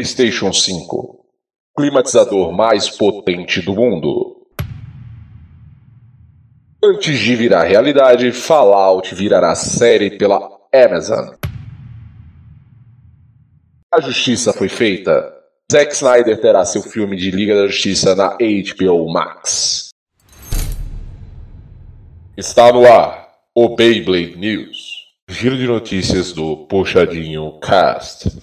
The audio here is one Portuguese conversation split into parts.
PlayStation 5 climatizador mais potente do mundo. Antes de virar realidade, Fallout virará série pela Amazon. A justiça foi feita. Zack Snyder terá seu filme de Liga da Justiça na HBO Max. Está no ar o Beyblade News. Giro de notícias do Puxadinho Cast.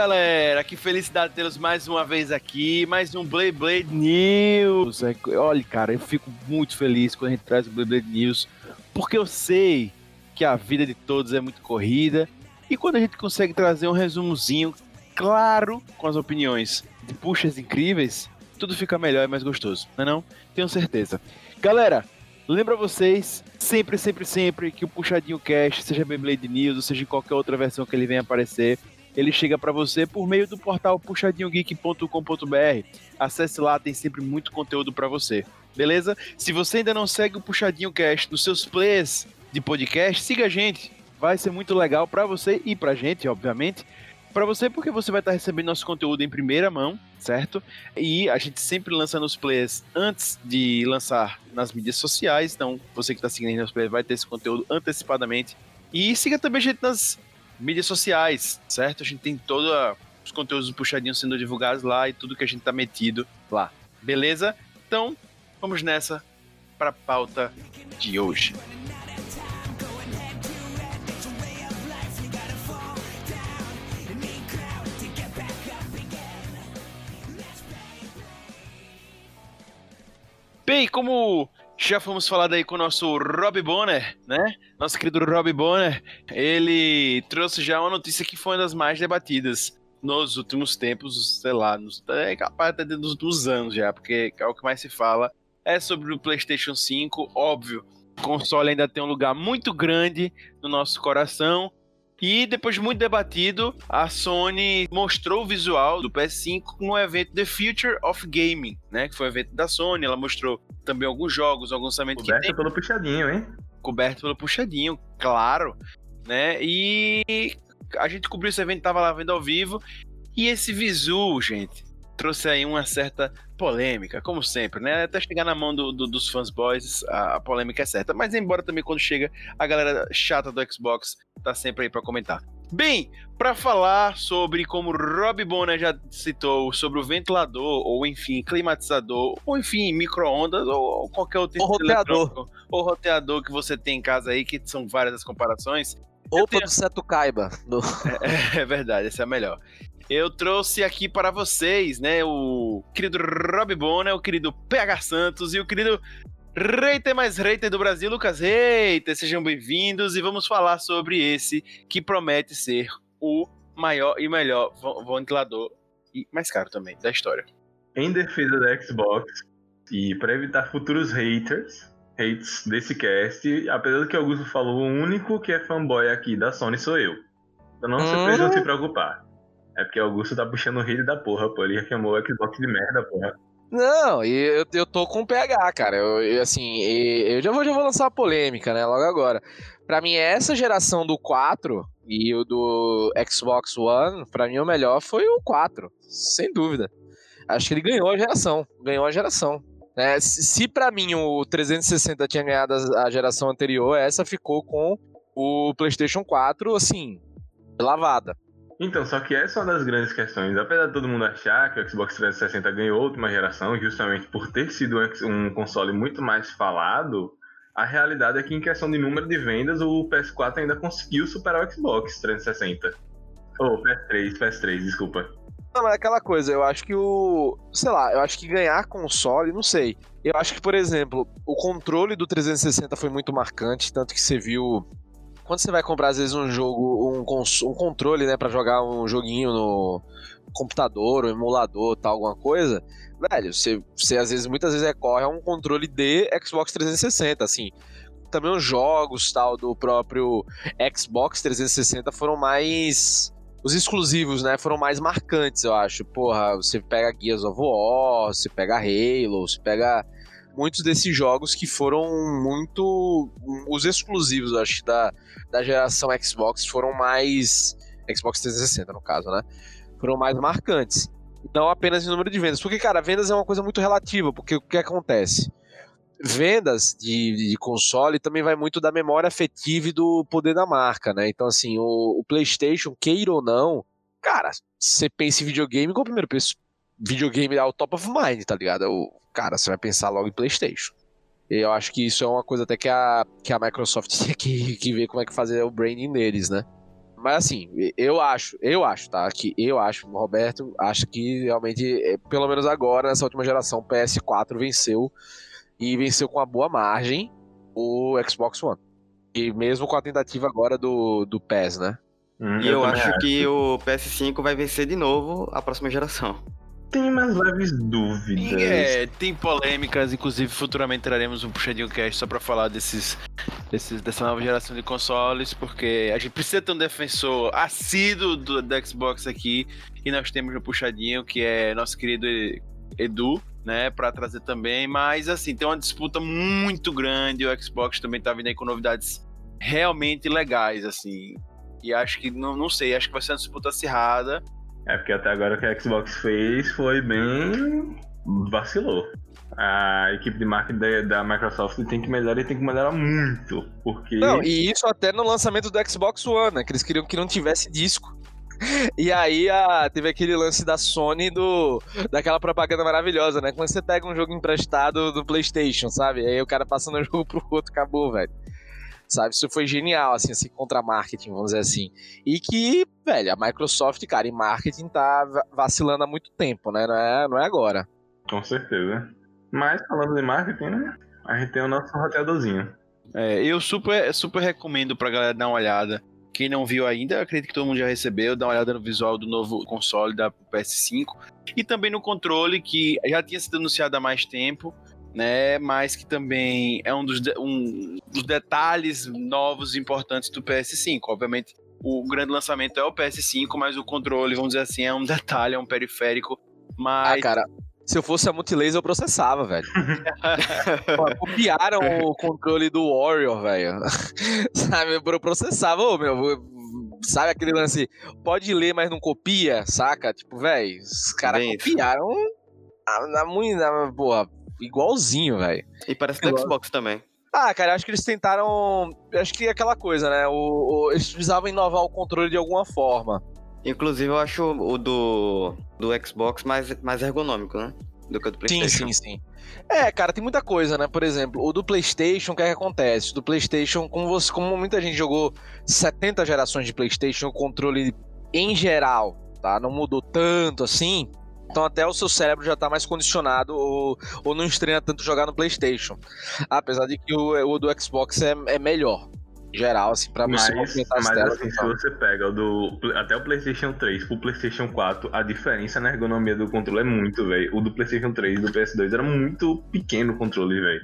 Galera, que felicidade tê-los mais uma vez aqui, mais um Blade Blade News. É, olha, cara, eu fico muito feliz quando a gente traz o Blade Blade News, porque eu sei que a vida de todos é muito corrida e quando a gente consegue trazer um resumozinho claro com as opiniões de puxas incríveis, tudo fica melhor e mais gostoso, não é não? Tenho certeza. Galera, lembra vocês sempre, sempre, sempre que o Puxadinho Cast, seja Beyblade News ou seja em qualquer outra versão que ele venha aparecer, ele chega para você por meio do portal puxadinhogeek.com.br. Acesse lá, tem sempre muito conteúdo para você. Beleza? Se você ainda não segue o Puxadinho Cast nos seus players de podcast, siga a gente. Vai ser muito legal para você e pra gente, obviamente. Para você, porque você vai estar recebendo nosso conteúdo em primeira mão, certo? E a gente sempre lança nos players antes de lançar nas mídias sociais. Então, você que está seguindo nos players vai ter esse conteúdo antecipadamente. E siga também a gente nas mídias sociais, certo? A gente tem todos os conteúdos do Puxadinho sendo divulgados lá e tudo que a gente tá metido lá. Beleza? Então, vamos nessa para a pauta de hoje. Bem, como já fomos falar aí com o nosso Rob Bonner, né? Nosso querido Rob Bonner, ele trouxe já uma notícia que foi uma das mais debatidas nos últimos tempos, sei lá, nos, é capaz até dos últimos anos já, porque é o que mais se fala é sobre o PlayStation 5, óbvio. O console ainda tem um lugar muito grande no nosso coração, e depois de muito debatido, a Sony mostrou o visual do PS5 no evento The Future of Gaming, né? Que foi o evento da Sony. Ela mostrou também alguns jogos, alguns lançamentos que tem. pelo puxadinho, hein? Coberto pelo puxadinho, claro. Né? E a gente cobriu esse evento, tava lá vendo ao vivo. E esse visu, gente, trouxe aí uma certa polêmica, como sempre, né? Até chegar na mão do, do, dos fãs a, a, polêmica é certa. Mas embora também quando chega a galera chata do Xbox tá sempre aí para comentar. Bem, para falar sobre como Rob Bonner já citou, sobre o ventilador, ou enfim, climatizador, ou enfim, micro-ondas, ou qualquer outro ou roteador. ou roteador que você tem em casa aí, que são várias as comparações. Opa tenho... do Seto Kaiba. Do... É, é, verdade, esse é melhor. Eu trouxe aqui para vocês, né, o querido Rob Bonner, o querido PH Santos e o querido Reiter mais Reiter do Brasil, Lucas Reiter, sejam bem-vindos e vamos falar sobre esse que promete ser o maior e melhor ventilador e mais caro também da história. Em defesa da Xbox e para evitar futuros haters, hates desse cast, apesar do que o Augusto falou, o único que é fanboy aqui da Sony sou eu. Então não hum. precisam se preocupar. É porque o Augusto tá puxando o hate da porra, pô. Ele chamou o Xbox de merda, porra. Não, eu, eu tô com PH, cara. Eu, eu assim, eu já vou, já vou lançar uma polêmica, né? Logo agora. Pra mim, essa geração do 4 e o do Xbox One, pra mim o melhor foi o 4, sem dúvida. Acho que ele ganhou a geração. Ganhou a geração. É, se, para mim o 360 tinha ganhado a geração anterior, essa ficou com o PlayStation 4, assim, lavada. Então, só que essa é uma das grandes questões. Apesar de todo mundo achar que o Xbox 360 ganhou última geração, justamente por ter sido um console muito mais falado, a realidade é que em questão de número de vendas, o PS4 ainda conseguiu superar o Xbox 360. Ou oh, PS3, PS3, desculpa. Não, mas é aquela coisa, eu acho que o. Sei lá, eu acho que ganhar console, não sei. Eu acho que, por exemplo, o controle do 360 foi muito marcante, tanto que você viu quando você vai comprar, às vezes, um jogo, um, um controle, né, para jogar um joguinho no computador, um emulador, tal, alguma coisa, velho, você, você às vezes, muitas vezes recorre a um controle de Xbox 360, assim. também os jogos tal do próprio Xbox 360 foram mais os exclusivos, né, foram mais marcantes, eu acho. Porra, você pega Gears of War, você pega Halo, você pega muitos desses jogos que foram muito os exclusivos, eu acho, da, da geração Xbox foram mais Xbox 360 no caso, né? Foram mais marcantes. Não apenas em número de vendas, porque cara, vendas é uma coisa muito relativa, porque o que acontece? vendas de, de, console também vai muito da memória afetiva e do poder da marca, né? Então, assim, o, o PlayStation, queira ou não, cara, você pensa em videogame, qual o primeiro preço? Videogame é o top of mind, tá ligado? O, cara, você vai pensar logo em PlayStation. Eu acho que isso é uma coisa até que a, que a Microsoft tem que, que ver como é que fazer o branding deles, né? Mas assim, eu acho, eu acho, tá? Que eu acho, o Roberto acha que realmente, é, pelo menos agora, nessa última geração, o PS4 venceu e venceu com uma boa margem o Xbox One. E mesmo com a tentativa agora do, do PES, né? Hum, e eu, eu acho, acho que o PS5 vai vencer de novo a próxima geração. Tem umas leves dúvidas. É, tem polêmicas, inclusive futuramente traremos um puxadinho cast só pra falar desses, desses, dessa nova geração de consoles, porque a gente precisa ter um defensor assíduo do, do Xbox aqui, e nós temos um puxadinho que é nosso querido Edu, né, para trazer também, mas assim, tem uma disputa muito grande, o Xbox também tá vindo aí com novidades realmente legais, assim, e acho que, não, não sei, acho que vai ser uma disputa acirrada. É, porque até agora o que a Xbox fez foi bem... vacilou. A equipe de marketing da, Microsoft tem que melhorar e tem que melhorar muito, porque... Não, e isso até no lançamento do Xbox One, né, que eles queriam que não tivesse disco. E aí a, teve aquele lance da Sony do daquela propaganda maravilhosa, né? Quando você pega um jogo emprestado do PlayStation, sabe? Aí o cara passando o jogo pro outro, acabou, velho. Sabe? Isso foi genial, assim, assim, contra marketing, vamos dizer assim. E que, velho, a Microsoft, cara, em marketing tá vacilando há muito tempo, né? Não é, não é agora. Com certeza. Mas falando de marketing, né? A gente tem o nosso roteadorzinho. É, eu super, super recomendo pra galera dar uma olhada. Quem não viu ainda, acredito que todo mundo já recebeu, dá uma olhada no visual do novo console da PS5 e também no controle que já tinha sido anunciado há mais tempo, né? Mas que também é um dos, de, um dos detalhes novos importantes do PS5. Obviamente, o grande lançamento é o PS5, mas o controle, vamos dizer assim, é um detalhe, é um periférico. Mas... Ah, cara, se eu fosse a Multilaser, eu processava, velho. copiaram o controle do Warrior, velho. sabe, eu processava, ô, meu. Sabe aquele lance, pode ler, mas não copia, saca? Tipo, velho, os caras copiaram na, na, na, porra, igualzinho, velho. E parece do Xbox também. Ah, cara, acho que eles tentaram. Acho que é aquela coisa, né? O, o, eles precisavam inovar o controle de alguma forma. Inclusive, eu acho o do, do Xbox mais, mais ergonômico, né? Do que o do PlayStation. Sim, sim, sim. É, cara, tem muita coisa, né? Por exemplo, o do PlayStation, o que, é que acontece? Do PlayStation, como, você, como muita gente jogou 70 gerações de PlayStation, o controle em geral, tá? Não mudou tanto assim. Então até o seu cérebro já tá mais condicionado ou, ou não estranha tanto jogar no PlayStation. Apesar de que o, o do Xbox é, é melhor geral, assim, pra você mas, completar as mas, telas. Assim, se você pega o do, até o PlayStation 3 pro PlayStation 4, a diferença na ergonomia do controle é muito, velho. O do PlayStation 3 e do PS2 era muito pequeno o controle, velho.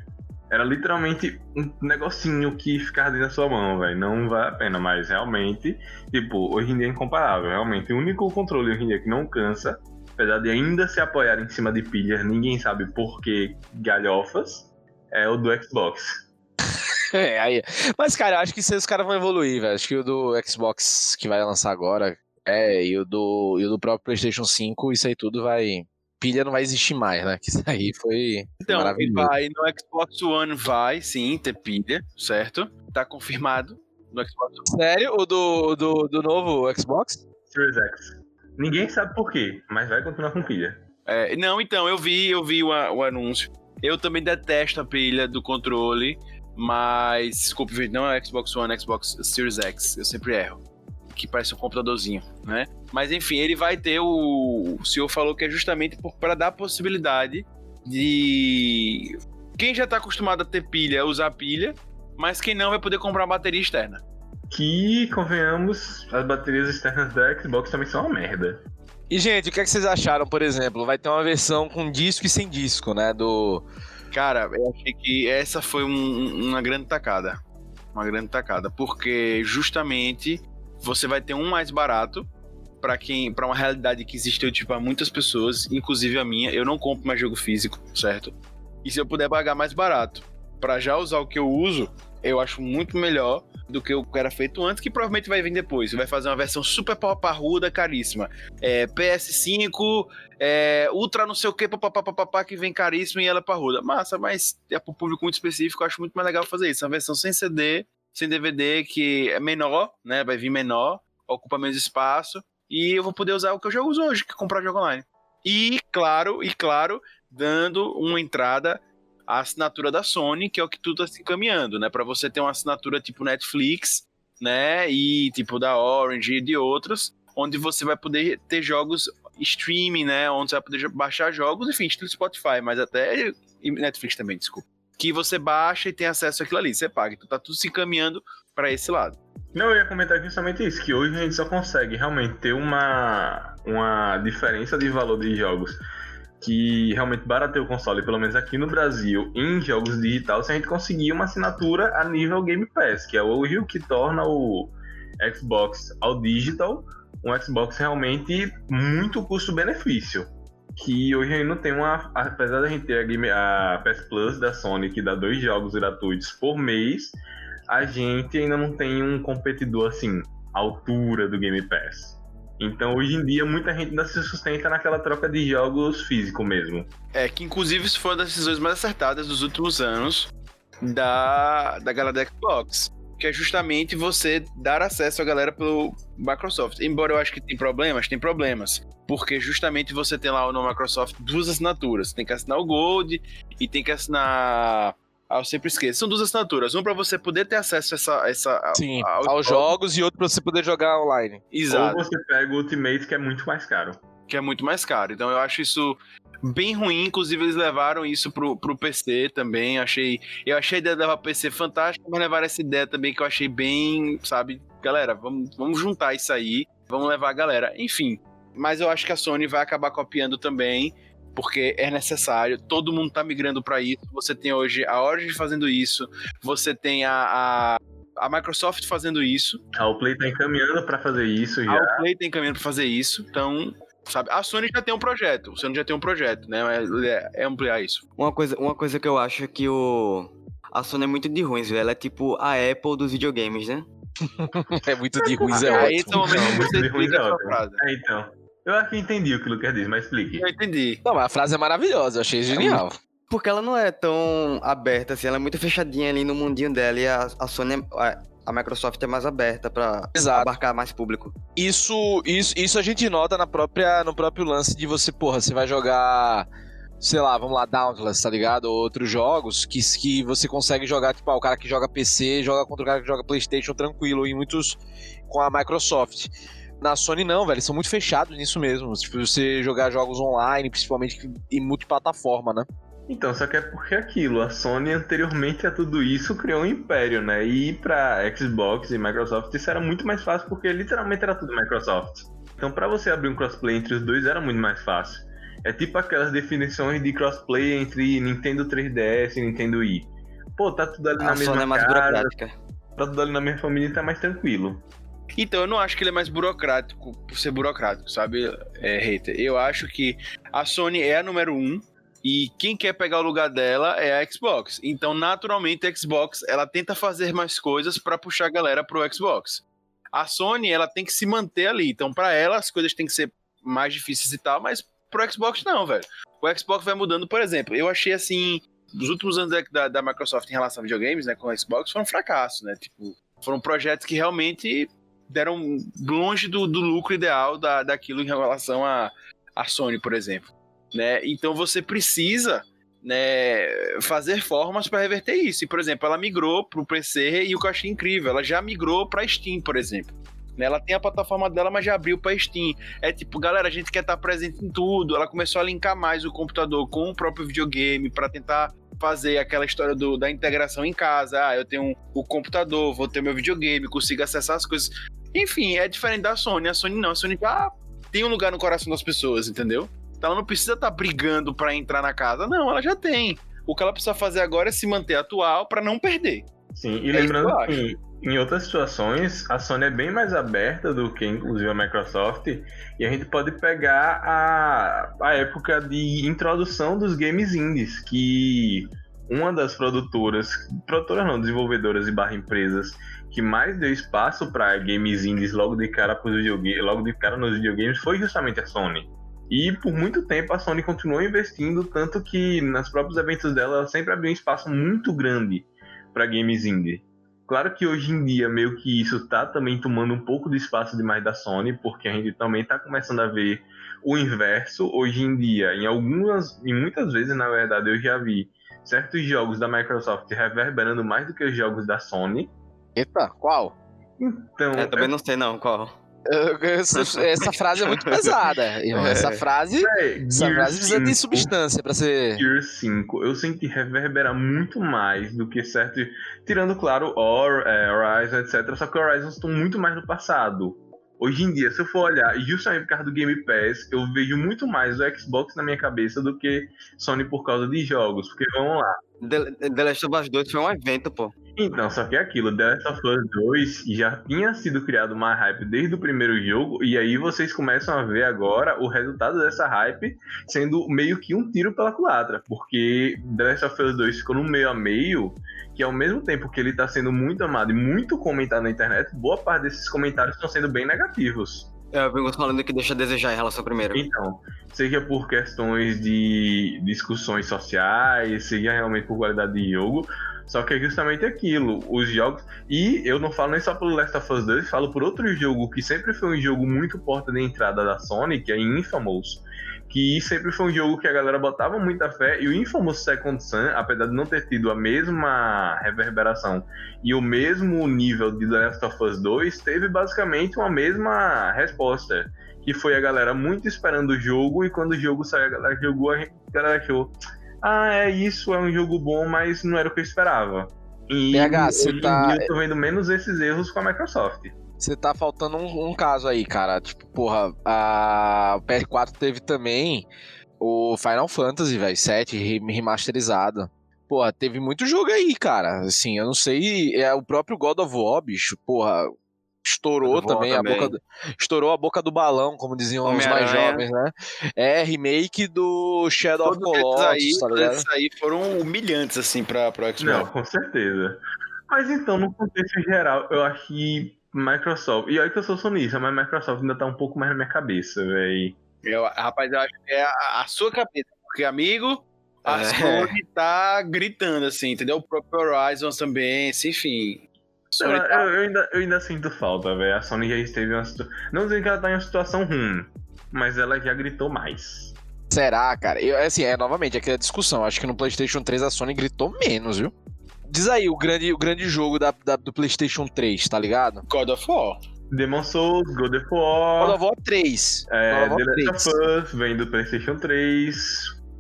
Era literalmente um negocinho que ficava dentro da sua mão, velho. Não vale a pena, mas realmente, tipo, hoje em dia é incomparável. Realmente, o único controle hoje em dia que não cansa, apesar de ainda se apoiar em cima de pilhas, ninguém sabe por que galhofas, é o do Xbox. É, aí. Mas, cara, eu acho que os caras vão evoluir, velho. Acho que o do Xbox que vai lançar agora, é, e o do, e o do próprio PlayStation 5, isso aí tudo vai. Pilha não vai existir mais, né? Que isso aí foi. Então, maravilhoso. vai. No Xbox One vai, sim, ter pilha, certo? Tá confirmado no Xbox One. Sério? O do, do, do novo Xbox? Series X. Ninguém sabe por quê, mas vai continuar com pilha. É, não, então, eu vi, eu vi o, o anúncio. Eu também detesto a pilha do controle. Mas, desculpe, não é Xbox One, é Xbox Series X. Eu sempre erro. Que parece um computadorzinho, né? Mas enfim, ele vai ter o. O senhor falou que é justamente para dar a possibilidade de. Quem já está acostumado a ter pilha, usar pilha, mas quem não vai poder comprar bateria externa. Que, convenhamos, as baterias externas da Xbox também são uma merda. E, gente, o que, é que vocês acharam, por exemplo? Vai ter uma versão com disco e sem disco, né? Do, Cara, eu achei que essa foi um- uma grande tacada. Uma grande tacada. Porque justamente você vai ter um mais barato para quem. para uma realidade que existiu tipo, a muitas pessoas, inclusive a minha. Eu não compro mais jogo físico, certo? E se eu puder pagar mais barato para já usar o que eu uso, eu acho muito melhor do que o que era feito antes, que provavelmente vai vir depois. Vai fazer uma versão super parruda, caríssima. É, PS5, é, Ultra não sei o que, papapá, que vem caríssimo e ela é parruda. Massa, mas é para um público muito específico, eu acho muito mais legal fazer isso. Uma versão sem CD, sem DVD, que é menor, né? Vai vir menor, ocupa menos espaço. E eu vou poder usar o que eu já uso hoje, que é comprar jogo online. E, claro, e claro, dando uma entrada à assinatura da Sony, que é o que tudo está se encaminhando, né? Para você ter uma assinatura tipo Netflix, né? E tipo da Orange e de outros, onde você vai poder ter jogos streaming, né? Onde você vai poder baixar jogos, enfim, estilo Spotify, mas até e Netflix também, desculpa. Que você baixa e tem acesso àquilo ali, você paga. Então tá tudo se encaminhando para esse lado. Não, eu ia comentar justamente isso, que hoje a gente só consegue realmente ter uma, uma diferença de valor de jogos que realmente barateia o console, pelo menos aqui no Brasil, em jogos digitais, se a gente conseguir uma assinatura a nível Game Pass, que é o que torna o Xbox ao digital um Xbox realmente muito custo-benefício. Que hoje a gente não tem uma. Apesar da gente ter a, Game, a PS Plus da Sony, que dá dois jogos gratuitos por mês, a gente ainda não tem um competidor assim, à altura do Game Pass. Então, hoje em dia, muita gente ainda se sustenta naquela troca de jogos físico mesmo. É, que inclusive isso foi uma das decisões mais acertadas dos últimos anos da, da galera da Xbox. Que é justamente você dar acesso à galera pelo Microsoft. Embora eu acho que tem problemas, tem problemas. Porque justamente você tem lá no Microsoft duas assinaturas. Tem que assinar o Gold e tem que assinar ah, eu sempre esqueço. São duas assinaturas. Um para você poder ter acesso a essa. essa Sim, ao, aos jogos e outro para você poder jogar online. Exato. Ou você pega o Ultimate, que é muito mais caro. Que é muito mais caro. Então eu acho isso bem ruim. Inclusive, eles levaram isso pro, pro PC também. Achei. Eu achei a ideia de levar PC fantástica, mas levaram essa ideia também que eu achei bem, sabe? Galera, vamos, vamos juntar isso aí. Vamos levar a galera. Enfim. Mas eu acho que a Sony vai acabar copiando também porque é necessário, todo mundo tá migrando para isso. Você tem hoje a Origin fazendo isso, você tem a, a, a Microsoft fazendo isso. A Play tá encaminhando para fazer isso já. A Play tá encaminhando para fazer isso, então sabe? A Sony já tem um projeto, o Sony já tem um projeto, né? É, é ampliar isso. Uma coisa, uma coisa que eu acho é que o a Sony é muito de ruins, velho. Ela é tipo a Apple dos videogames, né? é muito de ruins, é Aí, ótimo. esse é o momento Não, que muito você de ruins explica é a sua ótimo. frase. É, então. Eu acho que entendi o que o Lucas disse, mas explique. Eu entendi. Não, mas a frase é maravilhosa, eu achei genial. Porque ela não é tão aberta assim, ela é muito fechadinha ali no mundinho dela e a, a Sony, é- a, a Microsoft é mais aberta pra Exato. abarcar mais público. Isso, isso, isso a gente nota na própria, no próprio lance de você, porra, você vai jogar, sei lá, vamos lá, Dauntless, tá ligado? Ou outros jogos que, que você consegue jogar, tipo, ah, o cara que joga PC joga contra o cara que joga Playstation tranquilo, e muitos com a Microsoft. Na Sony não, velho, eles são muito fechados nisso mesmo. Tipo, você jogar jogos online, principalmente em multiplataforma, né? Então, só que é porque aquilo, a Sony anteriormente a tudo isso criou um império, né? E pra Xbox e Microsoft isso era muito mais fácil porque literalmente era tudo Microsoft. Então, pra você abrir um crossplay entre os dois era muito mais fácil. É tipo aquelas definições de crossplay entre Nintendo 3DS e Nintendo Wii. Pô, tá tudo ali na A mesma Sony é mais casa, burocrática. tá tudo ali na mesma família e tá mais tranquilo. Então, eu não acho que ele é mais burocrático por ser burocrático, sabe, é, hater? Eu acho que a Sony é a número um e quem quer pegar o lugar dela é a Xbox. Então, naturalmente, a Xbox ela tenta fazer mais coisas para puxar a galera pro Xbox. A Sony ela tem que se manter ali. Então, para ela as coisas têm que ser mais difíceis e tal, mas pro Xbox não, velho. O Xbox vai mudando, por exemplo. Eu achei assim, os últimos anos da, da Microsoft em relação a videogames, né, com o Xbox, foram um fracasso, né? Tipo, foram projetos que realmente deram longe do, do lucro ideal da, daquilo em relação a, a Sony, por exemplo. Né? Então você precisa né, fazer formas para reverter isso. E, por exemplo, ela migrou para o PC e o que eu achei incrível, ela já migrou para Steam, por exemplo. Né, Ela tem a plataforma dela, mas já abriu para Steam. É tipo, galera, a gente quer estar presente em tudo. Ela começou a linkar mais o computador com o próprio videogame para tentar fazer aquela história do, da integração em casa. Ah, eu tenho o computador, vou ter meu videogame, consigo acessar as coisas. Enfim, é diferente da Sony. A Sony não. A Sony já tem um lugar no coração das pessoas, entendeu? Então ela não precisa estar brigando para entrar na casa. Não, ela já tem. O que ela precisa fazer agora é se manter atual para não perder. Sim, e É lembrando que em outras situações a Sony é bem mais aberta do que inclusive a Microsoft e a gente pode pegar a, a época de introdução dos games indies, que uma das produtoras, produtoras não, desenvolvedoras e barra empresas que mais deu espaço para games indies logo de cara pros videogames, logo de cara nos videogames foi justamente a Sony. E por muito tempo a Sony continuou investindo, tanto que nos próprios eventos dela ela sempre abriu um espaço muito grande para games indie. Claro que hoje em dia meio que isso tá também tomando um pouco de espaço demais da Sony, porque a gente também tá começando a ver o inverso hoje em dia. Em algumas, e muitas vezes na verdade eu já vi certos jogos da Microsoft reverberando mais do que os jogos da Sony. Eita, qual? Então, É, também não sei não qual. Essa, essa frase é muito pesada. irmão. Essa frase, é, essa frase precisa de 5. substância pra ser. Gear 5, eu senti reverberar muito mais do que certo. Tirando, claro, Or, é, Horizon, etc. Só que Horizon estão muito mais no passado. Hoje em dia, se eu for olhar, e justamente por causa do Game Pass, eu vejo muito mais o Xbox na minha cabeça do que Sony por causa de jogos. Porque vamos lá. The, The Last of Us 2 foi um evento, pô. Então, só que é aquilo, The Last of Us 2 já tinha sido criado uma hype desde o primeiro jogo, e aí vocês começam a ver agora o resultado dessa hype sendo meio que um tiro pela culatra, porque The Last of Us 2 ficou no meio a meio, que ao mesmo tempo que ele tá sendo muito amado e muito comentado na internet, boa parte desses comentários estão sendo bem negativos. É, eu venho falando que deixa a desejar em relação ao primeiro. Então, seja por questões de discussões sociais, seja realmente por qualidade de jogo, só que é justamente aquilo, os jogos. E eu não falo nem só pelo Last of Us 2, falo por outro jogo que sempre foi um jogo muito porta de entrada da Sony, que é Infamous. Que sempre foi um jogo que a galera botava muita fé, e o Infamous Second Son, apesar de não ter tido a mesma reverberação e o mesmo nível de The Last of Us 2, teve basicamente uma mesma resposta. Que foi a galera muito esperando o jogo, e quando o jogo saiu, a galera jogou, a galera achou ah, é isso, é um jogo bom, mas não era o que eu esperava. E PH, hoje tá- eu tô vendo menos esses erros com a Microsoft. Você tá faltando um, um caso aí, cara. Tipo, porra, a o PS4 teve também o Final Fantasy, velho, 7 re- remasterizado. Porra, teve muito jogo aí, cara. Assim, eu não sei, é o próprio God of War, bicho, porra, estourou of War também, a também. boca do, estourou a boca do balão, como diziam os mais jovens, né? É remake do Shadow of Todos esses Colossus, aí, tá todos ligado? esses aí foram humilhantes, assim, pra, pro Xbox. Não, com certeza. Mas então, no contexto geral, eu acho que Microsoft. E olha que eu sou sonista, mas Microsoft ainda tá um pouco mais na minha cabeça, velho. Eu, rapaz, eu acho que é a, a sua cabeça. Porque, amigo, a É. Sony tá gritando, assim, entendeu? O próprio Horizon também, assim, enfim. A Eu, tá- eu- eu ainda, eu ainda sinto falta, velho. A Sony já esteve em uma situação. Não dizendo que ela tá em uma situação ruim, mas ela já gritou mais. Será, cara? Eu, assim, é novamente aquela discussão. Acho que no PlayStation 3 a Sony gritou menos, viu? Diz aí o grande, o grande jogo da, da- do PlayStation 3, tá ligado? God of War. Demon Souls, God of God War, of War 3. é, God of The War Last of Us, vem do PlayStation 3.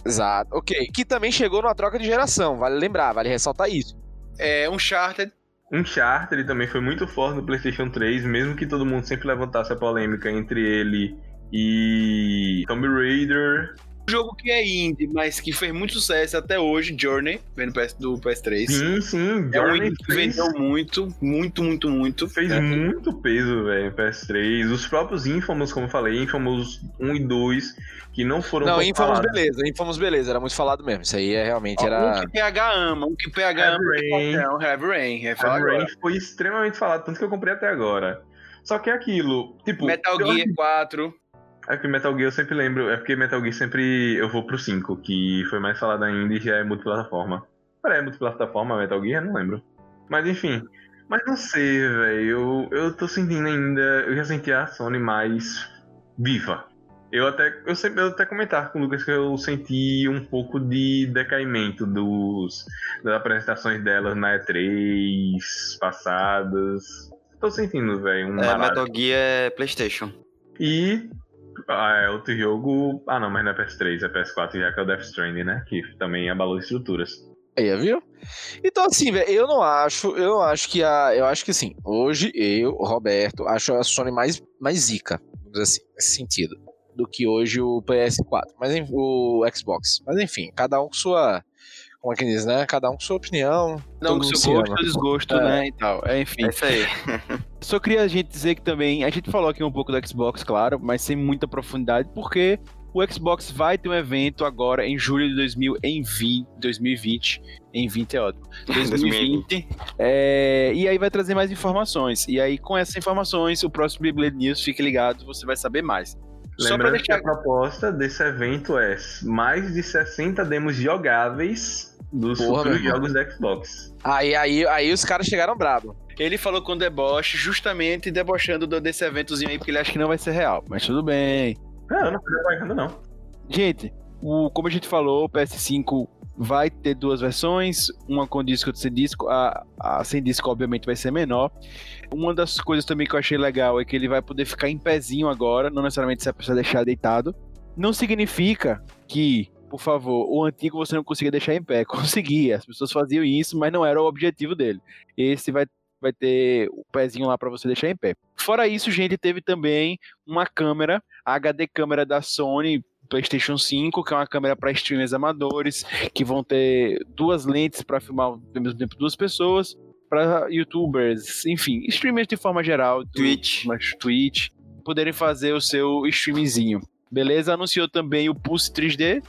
Exato. Ok. Que também chegou numa troca de geração. Vale lembrar, vale ressaltar isso. É, Uncharted. Uncharted também foi muito forte no PlayStation 3, mesmo que todo mundo sempre levantasse a polêmica entre ele e Tomb Raider. Um jogo que é indie, mas que fez muito sucesso até hoje, Journey, vem do, PS, do PS3. Sim, sim, É um Journey indie que vendeu muito, muito, muito, muito. fez né? muito peso, velho, PS3. Os próprios Infamous, como eu falei, Infamous 1 e 2, que não foram Não, Infamous falados. beleza, Infamous beleza, era muito falado mesmo. Isso aí é realmente Um era. que PH ama, um que PH ama. Heavy Rain. É um Heavy Rain. É, Heavy Rain agora. foi extremamente falado, tanto que eu comprei até agora. Só que é aquilo, tipo... Metal Gear 4. É que Metal Gear eu sempre lembro, é porque Metal Gear sempre eu vou pro 5, que foi mais falado ainda e já é multiplataforma. Peraí, é multiplataforma Metal Gear? Não lembro. Mas enfim. Mas não sei, velho. Eu, eu tô sentindo ainda. Eu já senti a Sony mais viva. Eu até. Eu sempre eu até comentar com o Lucas que eu senti um pouco de decaimento dos, das apresentações delas na E3 passadas. Tô sentindo, velho, um É, barato. Metal Gear é PlayStation. E ah, é outro jogo. Ah, não, mas não é PS3, é PS4, já que é o Death Stranding, né? Que também abalou estruturas. Aí, viu? Então, assim, velho, eu não acho, eu não acho que a. Eu acho que assim, hoje eu, Roberto, acho a Sony mais, mais zica, vamos dizer assim, nesse sentido, do que hoje o PS4, mas o Xbox. Mas enfim, cada um com sua, como é que diz, né? Cada um com sua opinião. Não, com seu gosto, ama. seu desgosto, É. né? E tal. É, enfim. É isso aí. Só queria a gente dizer que também, a gente falou aqui um pouco do Xbox, claro, mas sem muita profundidade, porque o Xbox vai ter um evento agora em julho de 2000, em 20, 2020. Em 20 é ótimo. 2020. é, e aí vai trazer mais informações. E aí, com essas informações, o próximo Beyblade News, fique ligado, você vai saber mais. Só pra Lembrando que deixar a proposta desse evento é mais de 60 demos jogáveis dos Porra, futuros jogos da Xbox. Aí, aí, aí os caras chegaram brabo. Ele falou com deboche, justamente debochando do- desse eventozinho aí, porque ele acha que não vai ser real. Mas tudo bem. Não, eu não tô bancando, não. Gente, o, como a gente falou, o PS5 vai ter duas versões, uma com disco e outra sem disco. A, a sem disco, obviamente, vai ser menor. Uma das coisas também que eu achei legal é que ele vai poder ficar em pezinho agora, não necessariamente você precisa deixar deitado. Não significa que, por favor, o antigo você não conseguia deixar em pé. Conseguia, as pessoas faziam isso, mas não era o objetivo dele. Esse vai, vai ter o pezinho lá para você deixar em pé. Fora isso, gente, teve também uma câmera, a HD câmera da Sony PlayStation 5, que é uma câmera para streamers amadores, que vão ter duas lentes para filmar ao mesmo tempo duas pessoas, para youtubers, enfim, streamers de forma geral, Twitch. mas Twitch, poderem fazer o seu streamingzinho. Beleza? Anunciou também o Pulse 3D,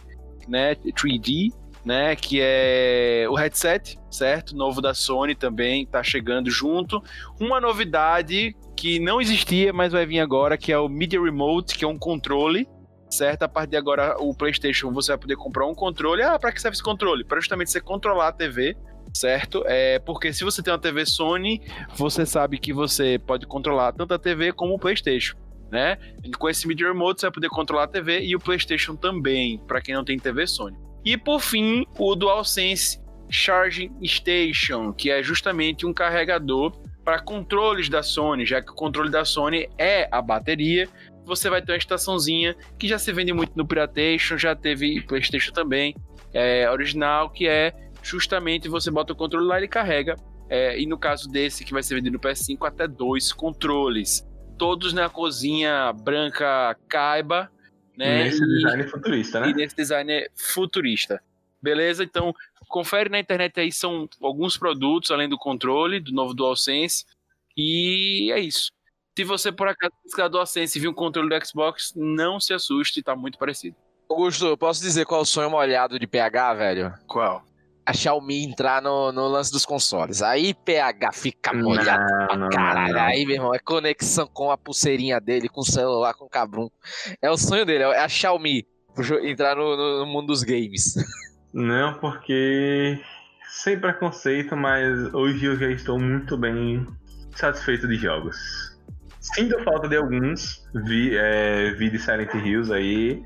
né, 3D, né, que é o headset, certo? Novo da Sony também, tá chegando junto. Uma novidade que não existia, mas vai vir agora, que é o Media Remote, que é um controle certo? A partir de agora, o PlayStation você vai poder comprar um controle. Ah, para que serve esse controle? Para justamente você controlar a TV, certo? É porque se você tem uma TV Sony, você sabe que você pode controlar tanto a TV como o PlayStation. Né? Com esse Media Remote você vai poder controlar a TV e o PlayStation também, para quem não tem TV Sony. E por fim, o DualSense Charging Station, que é justamente um carregador para controles da Sony, já que o controle da Sony é a bateria, você vai ter uma estaçãozinha que já se vende muito no Piratation, já teve PlayStation também, é, original, que é justamente você bota o controle lá e ele carrega. É, e no caso desse que vai ser vendido no PS5, até dois controles. Todos na cozinha branca caiba, né? Nesse E- design futurista, né? e nesse design futurista. Beleza? Então, confere na internet aí, são alguns produtos, além do controle, do novo DualSense. E é isso. Se você, por acaso, pesquisar DualSense e vir um controle do Xbox, não se assuste, tá muito parecido. Augusto, eu posso dizer qual é o sonho molhado de PH, velho? Qual? A Xiaomi entrar no, no lance dos consoles. Aí PH fica molhado Não, pra não, caralho. não. Aí, meu irmão, é conexão com a pulseirinha dele, com o celular, com o cabrunco. É o sonho dele, é a Xiaomi entrar no, no- no mundo dos games. Não, porque sem preconceito, mas hoje eu já estou muito bem satisfeito de jogos. Sinto falta de alguns, vi, é, vi de Silent Hills aí,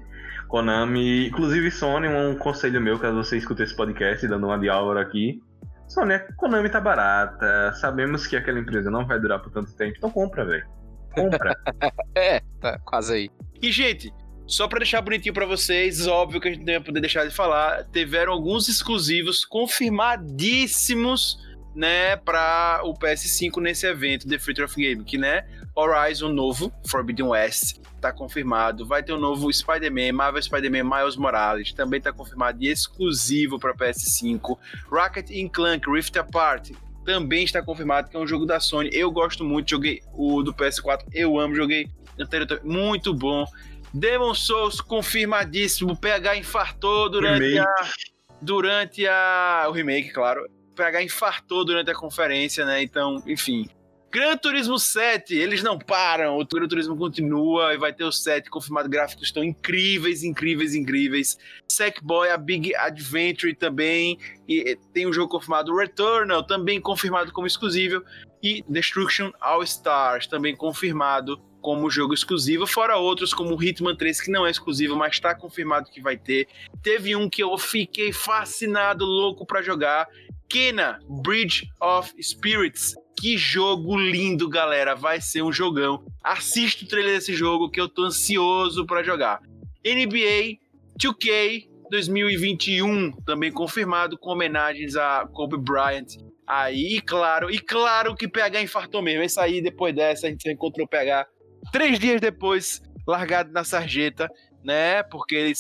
Konami, inclusive Sony, um conselho meu, caso você escute esse podcast, dando uma de Álvaro aqui. Sony, a Konami tá barata, sabemos que aquela empresa não vai durar por tanto tempo, então compra, velho. Compra. É, tá quase aí. E, gente, só pra deixar bonitinho pra vocês, óbvio que a gente não ia poder deixar de falar, tiveram alguns exclusivos confirmadíssimos, né, pra o PS5 nesse evento, The Future of Game, que, né, Horizon novo, Forbidden West, tá confirmado. Vai ter um novo Spider-Man, Marvel Spider-Man Miles Morales, também tá confirmado e exclusivo pra PS5. Rocket Clank Rift Apart, também está confirmado que é um jogo da Sony. Eu gosto muito, joguei o do PS4, eu amo, joguei anterior muito bom. Demon Souls confirmadíssimo, PH infartou durante Remake. a durante a o remake, claro. PH infartou durante a conferência, né? Então, enfim. Gran Turismo 7, eles não param, o Gran Turismo continua e vai ter o 7 confirmado, gráficos estão incríveis, incríveis, incríveis. Sackboy, a Big Adventure também, e tem um jogo confirmado, Returnal também confirmado como exclusivo, e Destruction All Stars também confirmado como jogo exclusivo, fora outros como Hitman 3 que não é exclusivo, mas está confirmado que vai ter. Teve um que eu fiquei fascinado, louco pra jogar, Kena Bridge of Spirits. Que jogo lindo, galera, vai ser um jogão. Assista o trailer desse jogo que eu tô ansioso pra jogar. NBA 2K 2021 também confirmado com homenagens a Kobe Bryant aí, e claro, e claro que PH infartou mesmo. Esse aí, depois dessa, a gente encontrou PH três dias depois, largado na sarjeta, né? Porque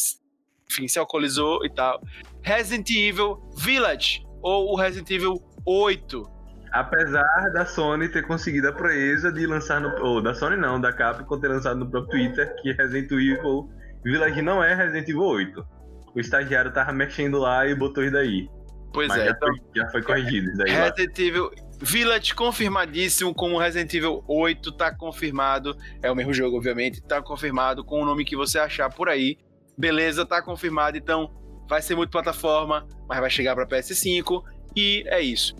enfim, se alcoolizou e tal. Resident Evil Village, ou o Resident Evil 8. Apesar da Sony ter conseguido a proeza de lançar no. Ou da Sony não, da Capcom ter lançado no próprio Twitter que Resident Evil Village não é Resident Evil 8. O estagiário tava mexendo lá e botou isso daí. Pois Mas é, já, então, foi, já foi corrigido isso daí. lá. Resident Evil Village confirmadíssimo como Resident Evil 8 tá confirmado. É o mesmo jogo, obviamente, tá confirmado com o nome que você achar por aí. Beleza, tá confirmado, então vai ser multiplataforma, mas vai chegar para PS5 e é isso.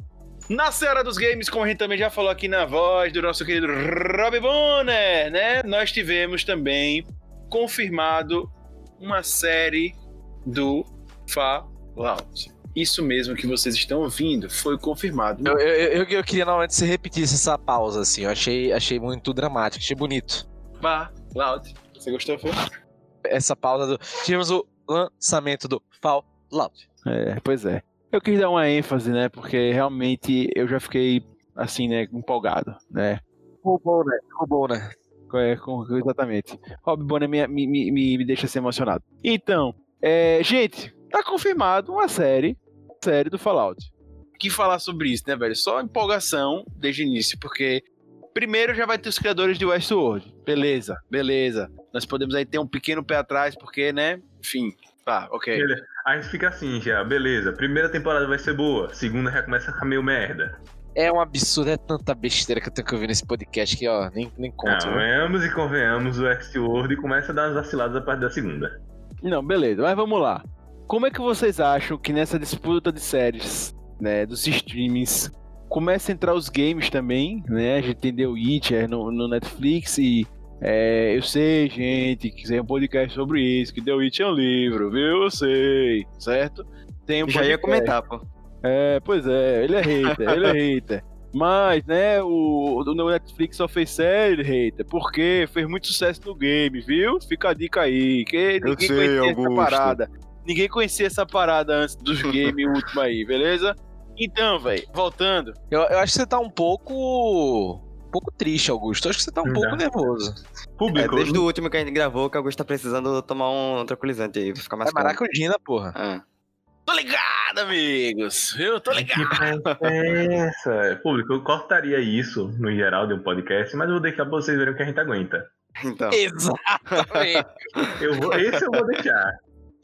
Na Senhora dos Games, como a gente também já falou aqui na voz do nosso querido Rob Bonner, né? Nós tivemos também confirmado uma série do Fallout. Isso mesmo que vocês estão ouvindo foi confirmado. Eu, eu, eu, eu queria normalmente que você repetisse essa pausa, assim. Eu achei, achei muito dramático, achei bonito. Fallout. Você gostou, Fê? Essa pausa do. Tivemos o lançamento do Fallout. É, pois é. Eu quis dar uma ênfase, né? Porque realmente eu já fiquei assim, né, empolgado, né? Roubou, né? Roubou, né? É, com- exatamente. Rob Bonner me, me, me, me deixa assim emocionado. Então, é, gente, tá confirmado uma série, série do Fallout. Que falar sobre isso, né, velho? Só empolgação desde o início, porque primeiro já vai ter os criadores de Westworld. Beleza, beleza. Nós podemos aí ter um pequeno pé atrás, porque, né? Enfim, tá, ok. Beleza. Aí fica assim já, beleza. Primeira temporada vai ser boa, segunda já começa a ficar meio merda. É um absurdo, é tanta besteira que eu tenho que ouvir nesse podcast que, ó, nem, nem conto. Não, venhamos e convenhamos, o Westworld começa a dar umas vaciladas a partir da segunda. Não, beleza, mas vamos lá. Como é que vocês acham que nessa disputa de séries, né, dos streamings, começa a entrar os games também, né? A gente tem The Witcher no, no Netflix e é, eu sei, gente, que tem um podcast sobre isso, que The Witcher é um livro, viu? Eu sei, certo? Tem um Já ia comentar, pô. É, pois é, ele é hater, ele é hater. Mas, né, o, o Netflix só fez série, hater, porque fez muito sucesso no game, viu? Fica a dica aí, que ninguém sei, conhecia Augusto. essa parada. Ninguém conhecia essa parada antes dos games último aí, beleza? Então, velho, voltando. Eu, eu acho que você tá um pouco. Um pouco triste, Augusto. Eu acho que você tá um Já. pouco nervoso. É, Público, desde o último que a gente gravou, que o Augusto tá precisando tomar um tranquilizante aí, pra ficar mais É calmo. maracujina, porra. Ah. Tô ligado, amigos, viu? Tô ligado. essa. Público, eu cortaria isso no geral de um podcast, mas eu vou deixar pra vocês verem o que a gente aguenta. Então, Exatamente. Eu vou, esse eu vou deixar.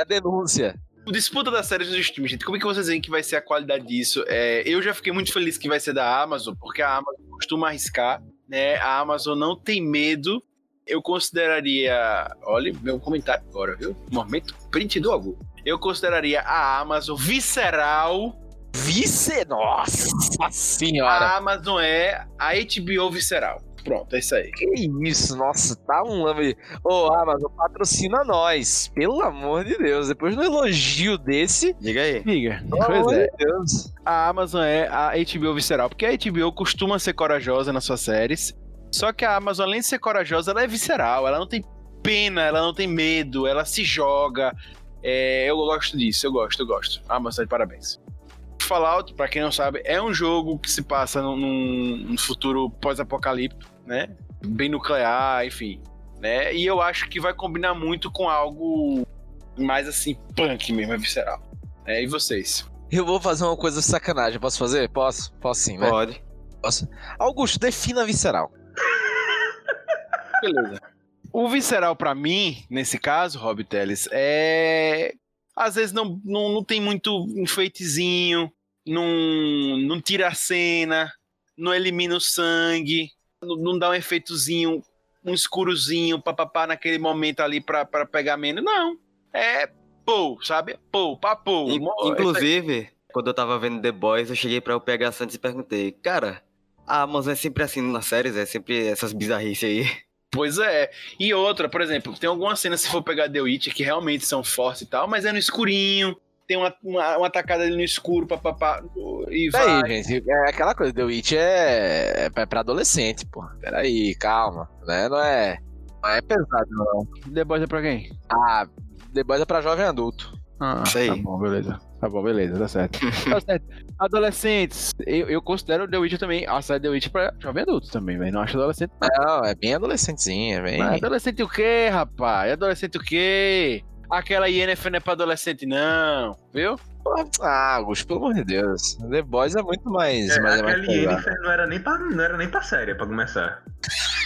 A denúncia. O disputa das séries dos streams, gente, como é que vocês veem que vai ser a qualidade disso? É, eu já fiquei muito feliz que vai ser da Amazon, porque a Amazon costuma arriscar, né? A Amazon não tem medo. Eu consideraria. Olha, meu comentário agora, viu? Momento print do Algu. Eu consideraria a Amazon visceral. Vice. Nossa senhora. A Amazon é a HBO visceral. Pronto, é isso aí. Que isso, nossa, tá um lame. Ô, Amazon, patrocina nós. Pelo amor de Deus. Depois do elogio desse. diga aí. Diga. Pelo amor Pois é. de Deus. a Amazon é a HBO visceral, porque a HBO costuma ser corajosa nas suas séries. Só que a Amazon, além de ser corajosa, ela é visceral, ela não tem pena, ela não tem medo, ela se joga. É, eu gosto disso, eu gosto, eu gosto. Amazon, de parabéns. Fallout, pra quem não sabe, é um jogo que se passa num, num futuro pós-apocalíptico, né? Bem nuclear, enfim. Né? E eu acho que vai combinar muito com algo mais assim, punk mesmo, é visceral. É, e vocês? Eu vou fazer uma coisa de sacanagem. Posso fazer? Posso? Posso sim, né? Pode. Posso. Augusto, defina visceral. Beleza. O visceral pra mim, nesse caso, Rob Teles, é. Às vezes não, não, não tem muito enfeitezinho, não, não tira a cena, não elimina o sangue, não, dá um efeitozinho, um escurozinho, papapá, naquele momento ali pra, pra pegar menos. Não. É pô, sabe? Pô, papô. In- inclusive, quando eu tava vendo The Boys, eu cheguei pra o PH Santos e perguntei, cara, a Amazon é sempre assim nas séries, é sempre essas bizarrices aí. Pois é. E outra, por exemplo, tem algumas cenas, se for pegar The Witcher, que realmente são fortes e tal, mas é no escurinho. Tem uma, uma, uma tacada ali no escuro, papapá. E vai. Peraí, gente. É aquela coisa. The Witch é, é pra adolescente, pô. Peraí, calma. Né? Não é. Não é pesado, não. The Boys é pra quem? Ah, The Boys é pra jovem adulto. Ah, Isso aí. Tá bom, beleza. Tá bom, beleza, tá certo. tá certo. Adolescentes, eu, eu considero The Witcher também, a série The Witcher pra jovem adulto também, velho. Não acho adolescente. não. É bem adolescentezinha. Mas adolescente o quê, rapaz? Adolescente o quê? Aquela INF não é pra adolescente, não, viu? Ah, Augusto, pelo amor de Deus. The Boys é muito mais. É, mais, é aquela pesado. Yennefer não era nem pra, não era nem pra série, pra começar.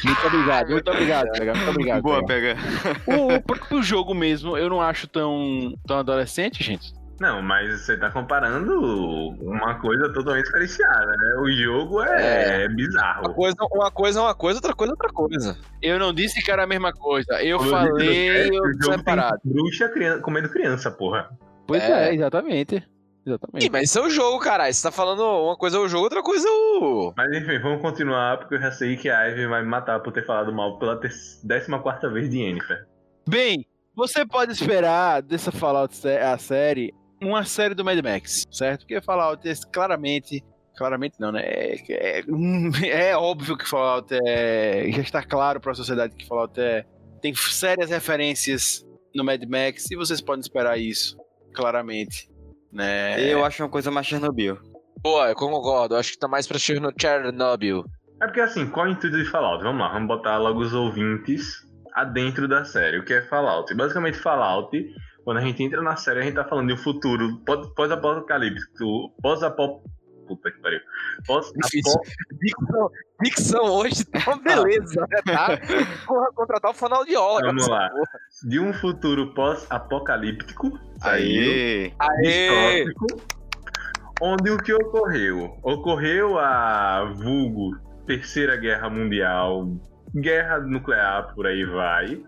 Muito obrigado, muito obrigado, PH, muito obrigado. Boa, pega. O, o próprio jogo mesmo, eu não acho tão, tão adolescente, gente. Não, mas você tá comparando uma coisa totalmente diferenciada, né? O jogo é, Uma bizarro. coisa, uma coisa é uma coisa, outra coisa é outra coisa. Eu não disse que era a mesma coisa. Eu falei eu o jogo separado. tem bruxa criança, comendo criança, porra. Pois É. é, exatamente. Exatamente. Ih, mas isso é o jogo, caralho. Você tá falando uma coisa é o jogo, outra coisa é o. Mas enfim, vamos continuar, porque eu já sei que a Ivy vai me matar por ter falado mal pela 14 vez de Yennefer. Bem, você pode esperar dessa Fallout sé- a série uma série do Mad Max, certo? Porque Fallout é claramente. Claramente não, né? É, é, é óbvio que Fallout é. Já está claro para a sociedade que Fallout é. Tem sérias referências no Mad Max e vocês podem esperar isso, claramente. Né? Eu acho uma coisa mais Chernobyl. Pô, eu concordo. Eu acho que tá mais pra Cherno- Chernobyl. É porque assim, qual é o intuito de Fallout? Vamos lá, vamos botar logo os ouvintes adentro da série. O que é Fallout? Basicamente, Fallout, quando a gente entra na série, a gente tá falando de um futuro pós- pós-apocalíptico. Pós-apop... Puta que pariu. Pós Difícil. Dicção, dicção hoje tá uma beleza, né? Tá? Porra, contratar o fonoaudiólogo. Vamos lá. porra. De um futuro pós-apocalíptico. saiu, Aí. Aê! onde o que ocorreu? Ocorreu a vulgo Terceira Guerra Mundial, guerra nuclear, por aí vai,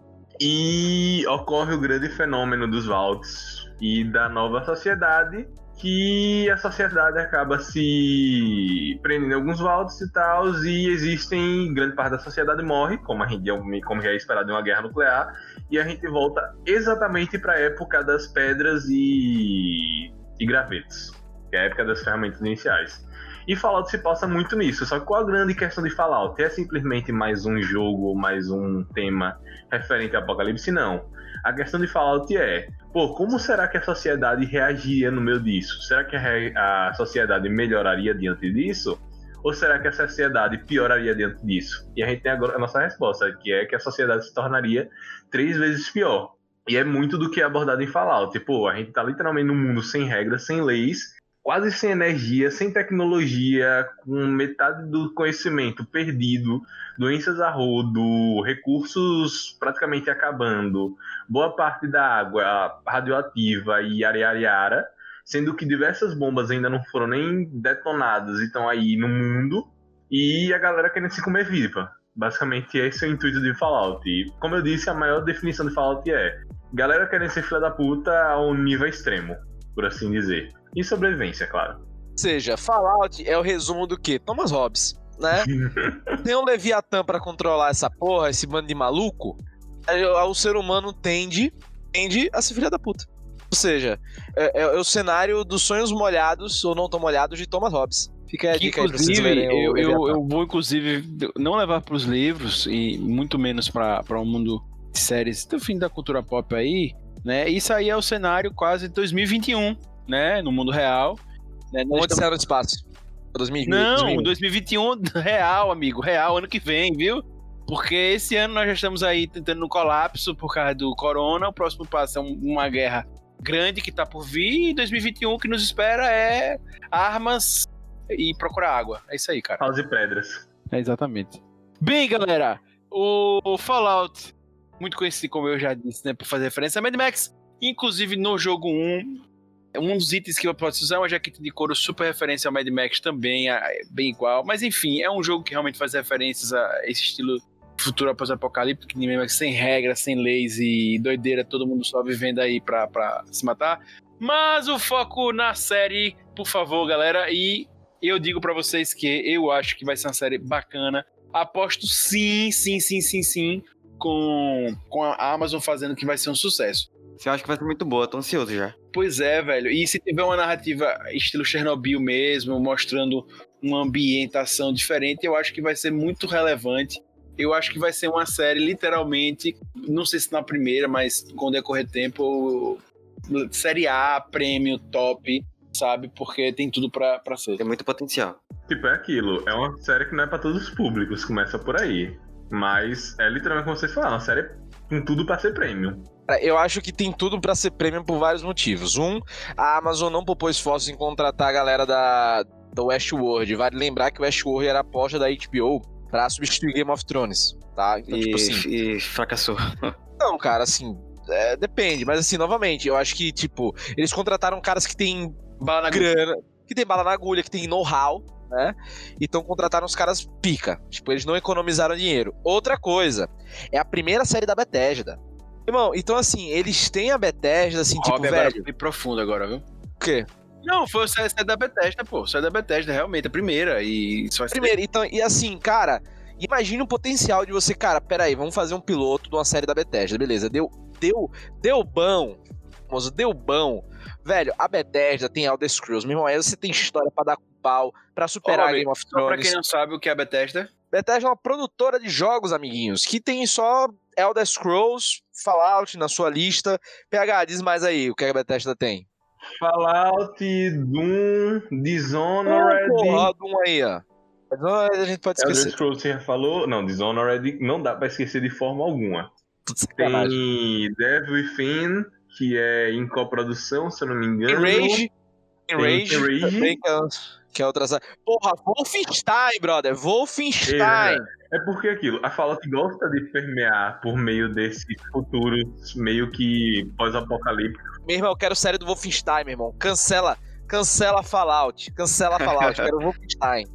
e ocorre o grande fenômeno dos Vaults e da nova sociedade, que a sociedade acaba se prendendo em alguns Vaults e tal, e existem, grande parte da sociedade morre, como a gente como já é esperado em uma guerra nuclear, e a gente volta exatamente para a época das pedras e, e gravetos, que é a época das ferramentas iniciais. E Fallout se passa muito nisso, só que qual a grande questão de Fallout? É simplesmente mais um jogo ou mais um tema referente ao apocalipse? Não. A questão de Fallout é, pô, como será que a sociedade reagiria no meio disso? Será que a, a sociedade melhoraria diante disso? Ou será que a sociedade pioraria diante disso? E a gente tem agora a nossa resposta, que é que a sociedade se tornaria três vezes pior. E é muito do que é abordado em Fallout. Tipo, a gente tá literalmente num mundo sem regras, sem leis, quase sem energia, sem tecnologia, com metade do conhecimento perdido, doenças a rodo, recursos praticamente acabando, boa parte da água radioativa e areariara, sendo que diversas bombas ainda não foram nem detonadas e estão aí no mundo, e a galera querendo se comer viva. Basicamente, esse é o intuito de Fallout. E, como eu disse, a maior definição de Fallout é galera querendo ser filha da puta a um nível extremo, por assim dizer. E sobrevivência, claro. Ou seja, Fallout é o resumo do quê? Thomas Hobbes, né? Tem um Leviatã pra controlar essa porra, esse bando de maluco. O ser humano tende, tende a ser filha da puta. Ou seja, é, é- é o cenário dos sonhos molhados ou não tão molhados de Thomas Hobbes. Fica aí a Que, dica aí pra vocês o eu, eu, eu vou, inclusive, não levar para os livros e muito menos para um mundo de séries do fim da cultura pop aí, né? Isso aí é o cenário quase de 2021, né? No mundo real. Né? Onde estamos- saiu no espaço? 2020. Não, 2020. 2021 real, amigo, real, ano que vem, viu? Porque esse ano nós já estamos aí tentando no colapso por causa do corona. O próximo passo é um- uma guerra grande que tá por vir. E 2021 o que nos espera é armas e procurar água. É isso aí, cara. House e Pedras. É exatamente. Bem, galera, o Fallout, muito conhecido, como eu já disse, né, por fazer referência a Mad Max, inclusive no jogo 1, um dos itens que eu posso usar é uma jaqueta de couro super referência ao Mad Max também, é bem igual, mas enfim, é um jogo que realmente faz referências a esse estilo futuro após apocalíptico, que Mad Max sem regras, sem leis e doideira, todo mundo só vivendo aí pra, pra se matar. Mas o foco na série, por favor, galera, e eu digo pra vocês que eu acho que vai ser uma série bacana. Aposto sim, sim, sim, sim, sim, com, com a Amazon fazendo que vai ser um sucesso. Você acha que vai ser muito boa, tô ansioso já. Pois é, velho. E se tiver uma narrativa estilo Chernobyl mesmo, mostrando uma ambientação diferente, eu acho que vai ser muito relevante. Eu acho que vai ser uma série, literalmente, não sei se na primeira, mas com o decorrer do tempo, série A, prêmio, top, sabe? Porque tem tudo pra, pra ser. Tem muito potencial. Tipo, é aquilo. É uma série que não é pra todos os públicos, começa por aí. Mas é literalmente como vocês falaram, uma série com tudo pra ser premium. Eu acho que tem tudo para ser premium por vários motivos. Um, a Amazon não poupou esforços em contratar a galera da, do Westworld. Vale lembrar que o Westworld era a aposta da HBO pra substituir Game of Thrones, tá? Então, e, tipo assim... e fracassou. Não, cara, assim, é, depende, mas assim, novamente, eu acho que, tipo, eles contrataram caras que têm bala na grana, que tem bala na agulha, que tem know-how, né? Então contrataram os caras pica. Tipo, eles não economizaram dinheiro. Outra coisa, é a primeira série da Bethesda. Irmão, então assim, eles têm a Bethesda, assim, tipo, Rob velho. Agora profundo agora, viu? O quê? Não, foi o série da Bethesda, pô. Série da Bethesda, realmente, a primeira. E só Primeiro, então, e assim, cara, imagina o potencial de você, cara, peraí, vamos fazer um piloto de uma série da Bethesda, beleza, deu, deu, deu bom, moço, deu bom. Velho, a Bethesda tem Elder Scrolls, meu irmão, aí você tem história pra dar pau, pra superar Ô, Game of Só Thrones. pra quem não sabe o que é a Bethesda, Bethesda é uma produtora de jogos, amiguinhos, que tem só Elder Scrolls, Fallout na sua lista. PH, diz mais aí o que a Bethesda tem. Fallout, Doom, Dishonored. Oh, porra, Doom aí, ó. Dishonored a gente pode Elder esquecer. Scrolls você já falou? Não, Dishonored não dá pra esquecer de forma alguma. Tem Devil Within, que é em coprodução, se eu não me engano. Enrage. Enrage. Enrage. Que é, é outra série. Porra, Wolfenstein, brother. Wolfenstein. É porque aquilo, a Fallout gosta de permear por meio desses futuros meio que pós-apocalípticos. Meu irmão, eu quero série do Wolfenstein, meu irmão. Cancela. Cancela Fallout. Cancela Fallout. quero Wolfenstein.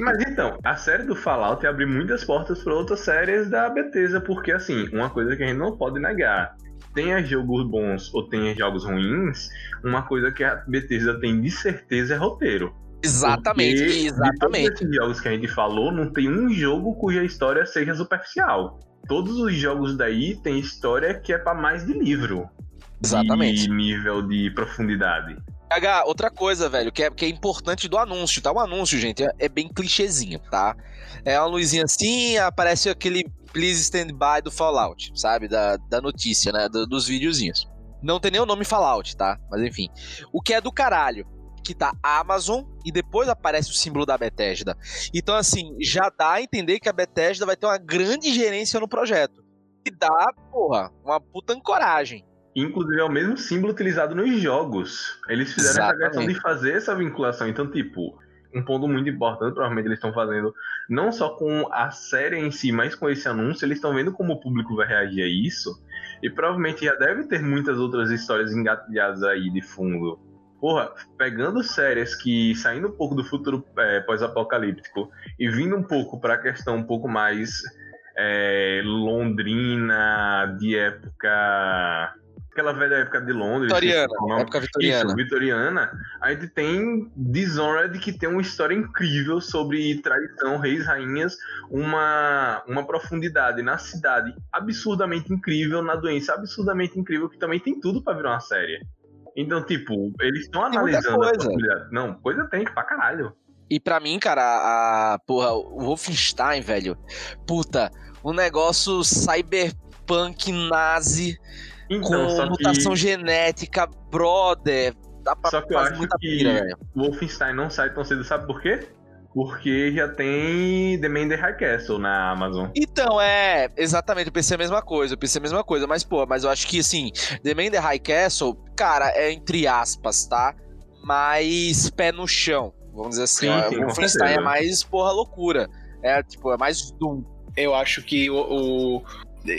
Mas então, a série do Fallout abre muitas portas para outras séries da Bethesda, porque assim, uma coisa que a gente não pode negar, tenha jogos bons ou tenha jogos ruins, uma coisa que a Bethesda tem de certeza é roteiro. Exatamente. Porque De Exatamente. todos esses jogos que a gente falou, não tem um jogo cuja história seja superficial. Todos os jogos daí tem história que é para mais de livro. Exatamente. De nível de profundidade. H, outra coisa, velho, que é, que é importante do anúncio, tá? O anúncio, gente, é, é bem clichêzinho, tá? É uma luzinha assim, aparece aquele Please Stand By do Fallout, sabe? Da, da notícia, né? Do- dos videozinhos. Não tem nem o nome Fallout, tá? Mas enfim. O que é do caralho, que tá Amazon e depois aparece o símbolo da Bethesda. Então, assim, já dá a entender que a Bethesda vai ter uma grande gerência no projeto. E dá, porra, uma puta ancoragem. Inclusive é o mesmo símbolo utilizado nos jogos. Eles fizeram essa Exatamente. questão de fazer essa vinculação. Então, tipo, um ponto muito importante, provavelmente eles estão fazendo, não só com a série em si, mas com esse anúncio, eles estão vendo como o público vai reagir a isso. E provavelmente já deve ter muitas outras histórias engatilhadas aí de fundo. Porra, pegando séries que saindo um pouco do futuro é, pós-apocalíptico e vindo um pouco para a questão um pouco mais é, londrina, de época. Aquela velha época de Londres. Vitoriana, época vitoriana. Isso, vitoriana. A gente tem Dishonored, que tem uma história incrível sobre tradição, reis, rainhas, uma, uma profundidade na cidade absurdamente incrível, na doença absurdamente incrível, que também tem tudo pra virar uma série. Então, tipo, eles estão analisando coisa. Não, coisa tem pra caralho. E pra mim, cara, a, a- porra, o Wolfenstein, velho, puta, um negócio cyberpunk nazi Então, com mutação que genética, brother, dá pra Só que eu acho muita que- pira, velho. Wolfenstein não sai tão cedo, sabe por quê? Porque já tem The Man in the High Castle na Amazon. Então, é, exatamente, eu pensei a mesma coisa, eu pensei a mesma coisa, mas, pô, mas eu acho que, assim, The Man in the High Castle, cara, é entre aspas, tá? Mais pé no chão, vamos dizer assim, Sim, sim, o certeza. é mais, porra, loucura, é, tipo, é mais Doom. eu acho que o, o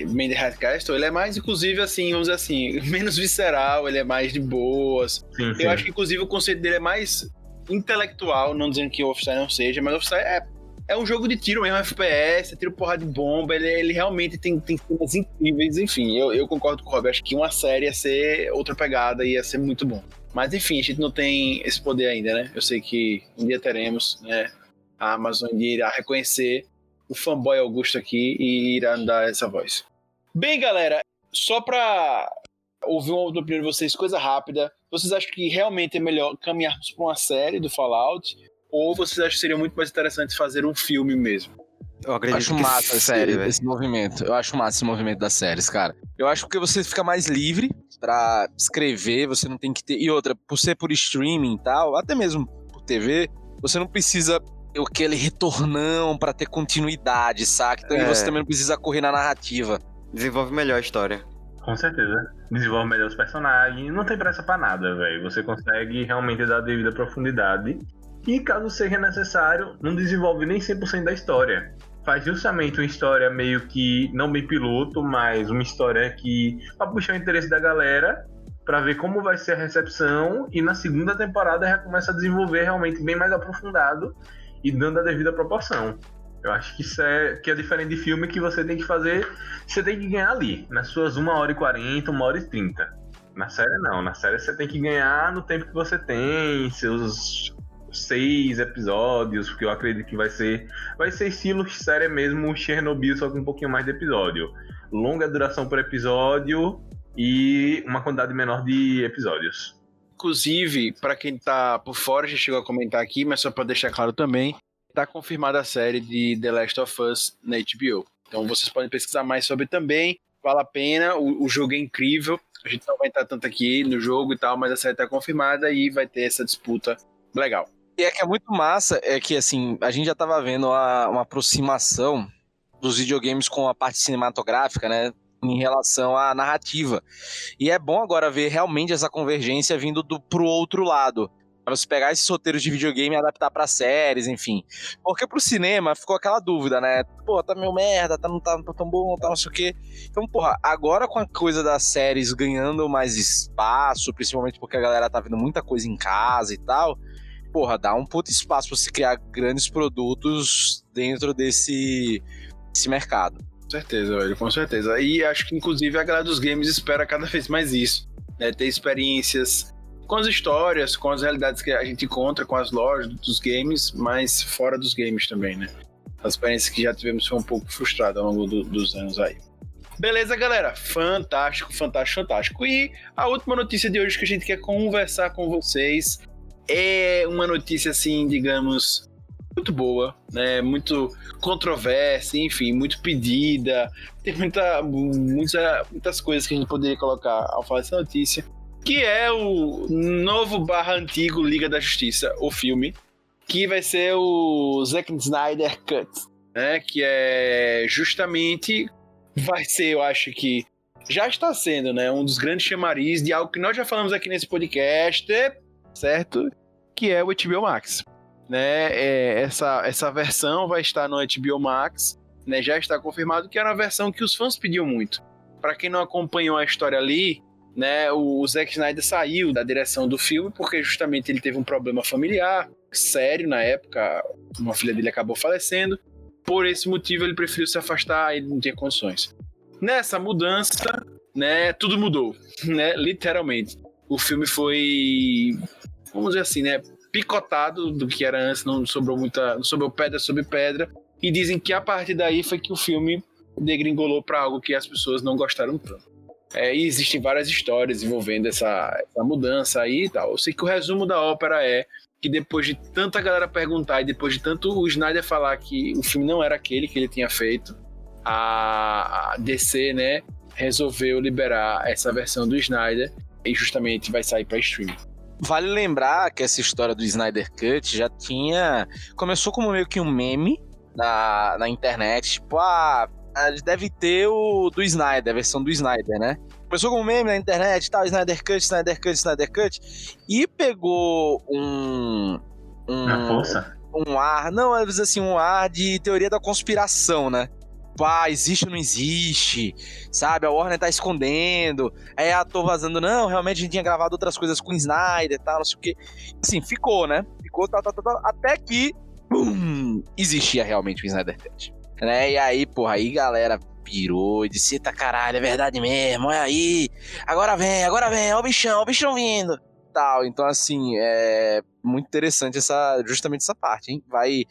Man the High Castle, ele é mais, inclusive, assim, vamos dizer assim, menos visceral, ele é mais de boas. Sim, sim. Eu acho que, inclusive, o conceito dele é mais intelectual, não dizendo que o Wolfenstein não seja, mas o Wolfenstein é, é um jogo de tiro mesmo, FPS, tiro porra de bomba, ele, ele realmente tem, tem cenas incríveis, enfim, eu, eu concordo com o Rob, acho que uma série ia ser outra pegada, ia ser muito bom. Mas, enfim, a gente não tem esse poder ainda, né? Eu sei que um dia teremos, né? A Amazon irá reconhecer o fanboy Augusto aqui e irá dar essa voz. Bem, galera, só pra ouvir uma opinião de vocês, coisa rápida. Vocês acham que realmente é melhor caminharmos pra uma série do Fallout? Ou vocês acham que seria muito mais interessante fazer um filme mesmo? Eu Eu acredito acho que massa esse, série, esse movimento. Eu acho massa esse movimento das séries, cara. Eu acho que você fica mais livre pra escrever, você não tem que ter. E outra, por ser por streaming e tal, até mesmo por TV, você não precisa ter aquele retornão pra ter continuidade, saca? Então e É. você também não precisa correr na narrativa. Desenvolve melhor a história. Com certeza. Desenvolve melhor os personagens. Não tem pressa pra nada, velho. Você consegue realmente dar a devida profundidade. E caso seja necessário, não desenvolve nem 100% da história. Faz justamente uma história meio que, não bem piloto, mas uma história que. pra puxar o interesse da galera para ver como vai ser a recepção e na segunda temporada já começa a desenvolver realmente bem mais aprofundado e dando a devida proporção. Eu acho que isso é que é diferente de filme que você tem que fazer, você tem que ganhar ali, nas suas 1 hora e 40, 1 hora e 30. Na série não, na série você tem que ganhar no tempo que você tem, seus seis episódios, porque eu acredito que vai ser vai ser estilo série mesmo Chernobyl, só com um pouquinho mais de episódio. Longa duração por episódio e uma quantidade menor de episódios. Inclusive, para quem tá por fora, já chegou a comentar aqui, mas só para deixar claro também, tá confirmada a série de The Last of Us na HBO. Então vocês podem pesquisar mais sobre também, vale a pena, o, o jogo é incrível. A gente não vai estar tanto aqui no jogo e tal, mas a série tá confirmada e vai ter essa disputa legal. E é que é muito massa, é que assim, a gente já tava vendo a, uma aproximação dos videogames com a parte cinematográfica, né? em relação à narrativa. E é bom agora ver realmente essa convergência vindo do, pro outro lado. Pra você pegar esses roteiros de videogame e adaptar para séries, enfim. Porque pro cinema ficou aquela dúvida, né? Pô, tá meio merda, tá, não tá, tá tão bom, tá não sei o quê. Então, porra, agora com a coisa das séries ganhando mais espaço, principalmente porque a galera tá vendo muita coisa em casa e tal, porra, dá um puto espaço pra você criar grandes produtos dentro desse, desse mercado. Com certeza, velho, com certeza. E acho que, inclusive, a galera dos games espera cada vez mais isso. Né? Ter experiências com as histórias, com as realidades que a gente encontra, com as lojas dos games, mas fora dos games também, né? As experiências que já tivemos foi um pouco frustrada ao longo do, dos anos aí. Beleza, galera? Fantástico, fantástico, fantástico. E a última notícia de hoje que a gente quer conversar com vocês é uma notícia, assim, digamos, muito boa, né? Muito controversa, enfim, muito pedida. Tem muita, muita, muitas coisas que a gente poderia colocar ao falar dessa notícia. Que é o novo barra antigo Liga da Justiça, o filme. Que vai ser o Zack Snyder Cut, né? Que é justamente. Vai ser, eu acho que. Já está sendo, né? Um dos grandes chamariz de algo que nós já falamos aqui nesse podcast, certo? Que é o HBO Max né? É, essa, essa versão vai estar no HBO Max, né? Já está confirmado que era a versão que os fãs pediam muito. Para quem não acompanhou a história ali, né? O, o Zack Snyder saiu da direção do filme porque justamente ele teve um problema familiar sério na época. Uma filha dele acabou falecendo. Por esse motivo ele preferiu se afastar, ele não tinha condições. Nessa mudança, né? Tudo mudou, né? Literalmente. O filme foi, vamos dizer assim, né? picotado do que era antes, não sobrou muita, não sobrou pedra sobre pedra. E dizem que a partir daí foi que o filme degringolou para algo que as pessoas não gostaram tanto. É, e existem várias histórias envolvendo essa, essa mudança aí e tal. Eu sei que o resumo da ópera é que depois de tanta galera perguntar e depois de tanto o Snyder falar que o filme não era aquele que ele tinha feito, a, DC, né, resolveu liberar essa versão do Snyder e justamente vai sair para streaming. Vale lembrar que essa história do Snyder Cut já tinha. Começou como meio que um meme na, na internet. Tipo, ah, deve ter o do Snyder, a versão do Snyder, né? Começou como meme na internet tal, Snyder Cut, Snyder Cut, Snyder Cut. E pegou um. um Na força? Um ar, não, às vezes assim, um ar de teoria da conspiração, né? Ah, existe ou não existe, sabe? A Warner tá escondendo, aí a tô vazando, não, realmente a gente tinha gravado outras coisas com o Snyder e tal, não sei o que. Assim, ficou, né? Ficou, até que, bum, existia realmente o Snyder Cut. Né? E aí, porra, aí galera pirou e disse, eita caralho, é verdade mesmo, olha aí, agora vem, agora vem, ó o bichão, ó o bichão vindo. Tal, então assim, é muito interessante essa, justamente essa parte, hein? Vai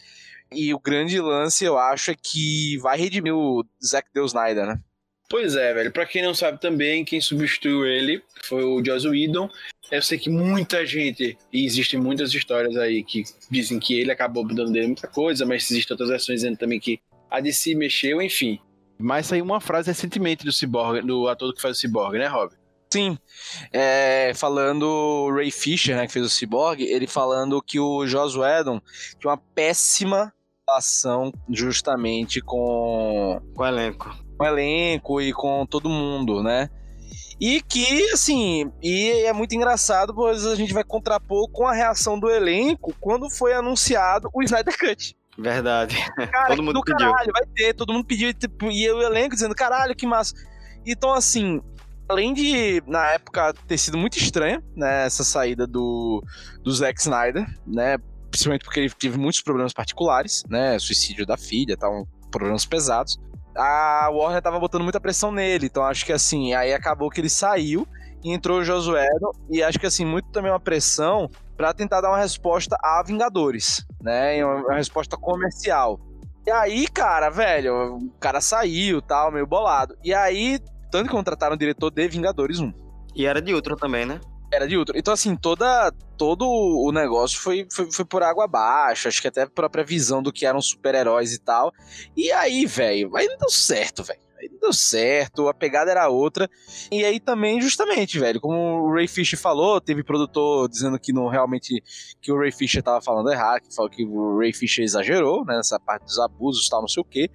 e o grande lance, eu acho, é que vai redimir o Zack Deus Snyder, né? Pois é, velho. Pra quem não sabe também, quem substituiu ele foi o Joss Whedon. Eu sei que muita gente, e existem muitas histórias aí que dizem que ele acabou dando dele muita coisa, mas existem outras versões dizendo também que a DC mexeu, enfim. Mas saiu uma frase recentemente do Cyborg, do ator que faz o Cyborg, né, Rob? Sim, é, falando o Ray Fisher, né, que fez o Cyborg, ele falando que o Joss Whedon tinha uma péssima relação justamente com, Com o elenco. com o elenco e com todo mundo, né? E que, assim, e é muito engraçado, pois a gente vai contrapor com a reação do elenco quando foi anunciado o Snyder Cut. Verdade. Cara, Todo mundo do pediu. caralho, vai ter, todo mundo pediu, tipo, e o elenco dizendo, caralho, que massa. Então, assim, além de, na época, ter sido muito estranha, né, essa saída do, do Zack Snyder, né, principalmente porque ele teve muitos problemas particulares, né, suicídio da filha, tal, problemas pesados. A Warner tava botando muita pressão nele, então acho que, assim, aí acabou que ele saiu e entrou o Josué, e acho que, assim, muito também uma pressão pra tentar dar uma resposta a Vingadores, né, uma, uma resposta comercial. E aí, cara, velho, o cara saiu, tal, meio bolado. E aí, tanto que contrataram o diretor de Vingadores 1. E era de Ultron também, né? Era de outro. Então, assim, toda, todo o negócio foi, foi, foi por água abaixo. Acho que até a própria visão do que eram super-heróis e tal. E aí, velho, aí não deu certo, velho. Aí não deu certo, a pegada era outra. E aí também, justamente, velho, como o Ray Fisher falou, teve produtor dizendo que não realmente que o Ray Fisher tava falando errado, que falou que o Ray Fisher exagerou, né, nessa parte dos abusos tal, não sei o quê.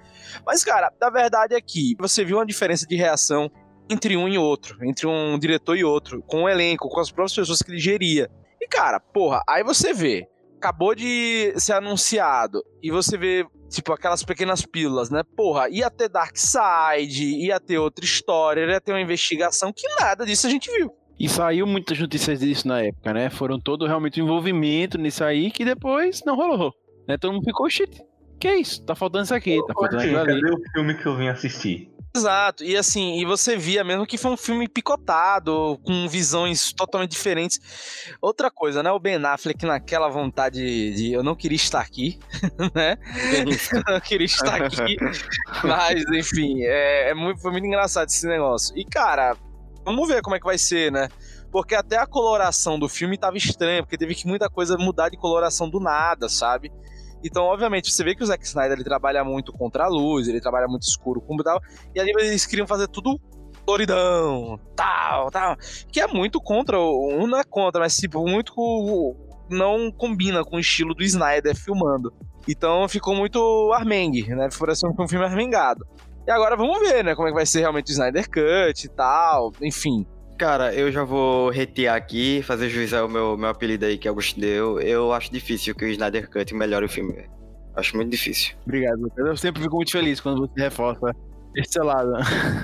Mas, cara, a verdade é que você viu uma diferença de reação entre um e outro, entre um diretor e outro, com o elenco, com as próprias pessoas que ele geria. E, cara, porra, aí você vê, acabou de ser anunciado, e você vê, tipo, aquelas pequenas pílulas, né? Porra, ia ter Darkseid, ia ter outra história, ia ter uma investigação, que nada disso a gente viu. E saiu muitas notícias disso na época, né? Foram todo realmente um envolvimento nisso aí que depois não rolou. Né? Todo mundo ficou, shit, que é isso? Tá faltando isso aqui, tá faltando Assim, aquilo ali. cadê o filme que eu vim assistir? Exato, e assim, e você via mesmo que foi um filme picotado, com visões totalmente diferentes. Outra coisa, né? O Ben Affleck naquela vontade de eu não queria estar aqui, né? eu não queria estar aqui. Mas, enfim, é, é muito, foi muito engraçado esse negócio. E, cara, vamos ver como é que vai ser, né? Porque até a coloração do filme tava estranha, porque teve que muita coisa mudar de coloração do nada, sabe? Então, obviamente, você vê que o Zack Snyder ele trabalha muito contra a luz, ele trabalha muito escuro com tal, e ali eles queriam fazer tudo coloridão, tal, tal, que é muito contra, um não é contra, mas tipo, muito não combina com o estilo do Snyder filmando. Então ficou muito armengue, né? Pareceu um filme armengado. E agora vamos ver, né, como é que vai ser realmente o Snyder Cut e tal, enfim. Cara, eu já vou retear aqui, fazer juiz ao meu, meu apelido aí que Augusto deu. Eu acho difícil que o Snyder Cut melhore o filme. Acho muito difícil. Obrigado, Lucas. Eu sempre fico muito feliz quando você reforça esse lado.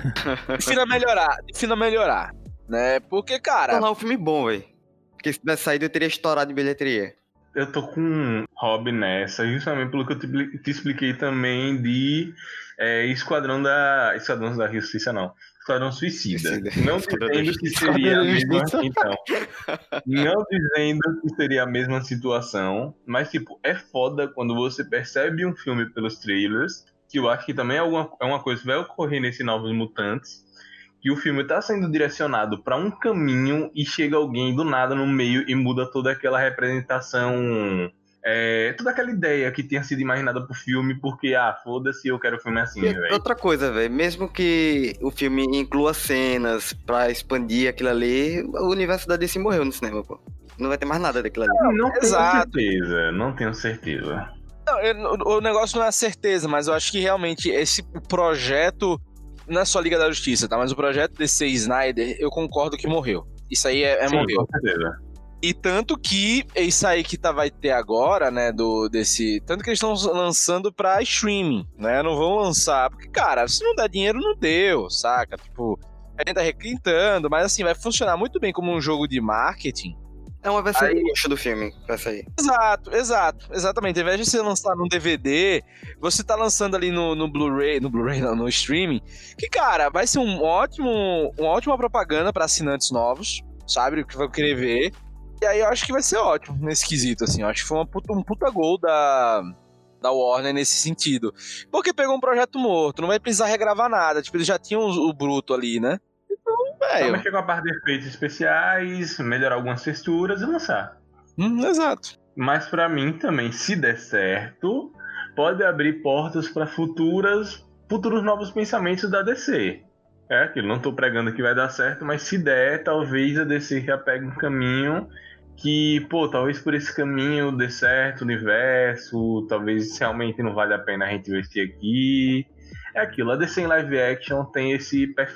Defina melhorar, defina melhorar, né? Porque, cara, Tornar um filme bom, velho. Porque se tivesse saído, eu teria estourado de bilheteria. Eu tô com um hobby nessa, justamente pelo que eu te, te expliquei também de é, Esquadrão da. Esquadrão da Justiça, não. Esquadrão Suicida. Suicida. Não dizendo que seria a mesma. Então. Não dizendo que seria a mesma situação, mas, tipo, é foda quando você percebe um filme pelos trailers, que eu acho que também é, alguma, é uma coisa que vai ocorrer nesse Novos Mutantes, que o filme tá sendo direcionado pra um caminho e chega alguém do nada no meio e muda toda aquela representação. É, toda aquela ideia que tinha sido imaginada pro filme, porque, ah, foda-se, eu quero o filme assim, velho. outra coisa, velho, mesmo que o filme inclua cenas pra expandir aquilo ali, o universo da DC morreu no cinema, pô. Não vai ter mais nada daquilo ali. Não tenho exato. certeza, não tenho certeza. Não, eu- o o negócio não é a certeza, mas eu acho que realmente esse projeto não é só Liga da Justiça, tá? Mas o projeto DC Snyder, eu concordo que morreu. Isso aí é, é Sim, morreu. com certeza. E tanto que isso aí que tá, vai ter agora, né, do desse, tanto que eles estão lançando pra streaming, né? Não vão lançar, porque cara, se não der dinheiro não deu, saca? Tipo, a gente tá requintando, mas assim vai funcionar muito bem como um jogo de marketing. É uma versão Aí- do filme, vai sair. Exato, exato, exatamente. Ao invés de você lançar num DVD, você tá lançando ali no, no Blu-ray, no Blu-ray não, no streaming, que, cara, vai ser um ótimo, uma ótima propaganda pra assinantes novos, sabe? Que vai querer ver. E aí eu acho que vai ser ótimo nesse quesito, assim. Eu acho que foi uma puta- um puta gol da, da Warner nesse sentido. Porque pegou um projeto morto, não vai precisar regravar nada. Tipo, eles já tinham o, bruto ali, né? Então, Só velho. mexer com a parte de efeitos especiais, melhorar algumas texturas e lançar. Hum, exato. Mas pra mim também, se der certo, pode abrir portas pra futuras, futuros novos pensamentos da DC. É aquilo, não tô pregando que vai dar certo, mas se der, talvez a DC já pegue um caminho que, pô, talvez por esse caminho dê certo o universo, talvez realmente não vale a pena a gente investir aqui. É aquilo, a DC em live action tem esse pé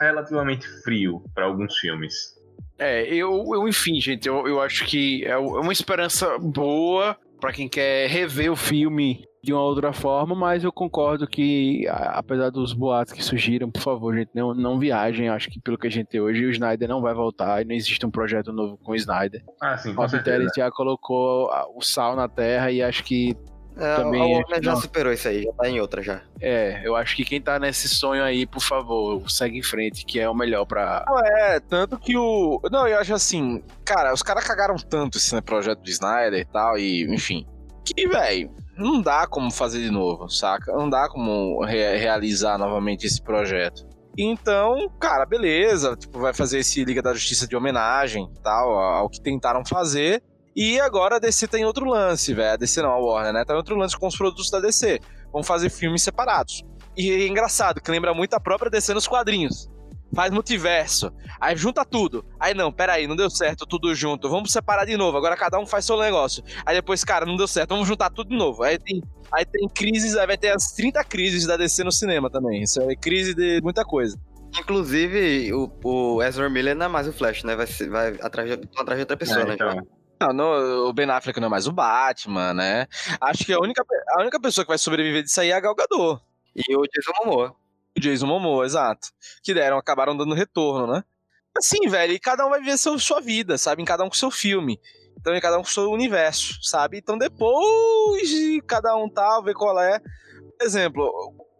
relativamente frio para alguns filmes. É, eu, eu enfim, gente, eu, eu acho que é uma esperança boa para quem quer rever o filme de uma outra forma, mas eu concordo que, apesar dos boatos que surgiram, por favor, gente, não, não viajem. Acho que pelo que a gente tem hoje, o Snyder não vai voltar e não existe um projeto novo com o Snyder. Ah, sim, com o Peter já colocou o sal na terra e acho que também a Warner já superou isso aí, já tá em outra já. É, eu acho que quem tá nesse sonho aí, por favor, segue em frente, que é o melhor pra. Não, é, tanto que o. Não, eu acho assim, cara, os caras cagaram tanto esse né, projeto do Snyder e tal, e, enfim. Que, velho, não dá como fazer de novo, saca? Não dá como re realizar novamente esse projeto. Então, cara, beleza, tipo, vai fazer esse Liga da Justiça de homenagem tal, ao que tentaram fazer. E agora a DC tem outro lance, velho. A DC não, a Warner, né? Tem outro lance com os produtos da DC. Vão fazer filmes separados. E é engraçado, que lembra muito a própria DC nos quadrinhos. Faz multiverso. Aí junta tudo. Aí não, peraí, não deu certo tudo junto. Vamos separar de novo. Agora cada um faz seu negócio. Aí depois, cara, não deu certo. Vamos juntar tudo de novo. Aí tem, aí tem crises, aí vai ter as 30 crises da DC no cinema também. Isso é crise de muita coisa. Inclusive, o, o Ezra Miller não é mais o Flash, né? Vai, vai atrás, de, atrás de outra pessoa, é, né? Então. Não, no, o Ben Affleck não é mais o Batman, né? Acho que a única, a única pessoa que vai sobreviver disso aí é a Gal Gadot. E o Jason Momoa. O Jason Momoa, exato. Que deram, acabaram dando retorno, né? Assim, velho, e cada um vai viver seu, sua vida, sabe? Em cada um com seu filme. Então, em cada um com seu universo, sabe? Então, depois de cada um tal, ver qual é. Por exemplo,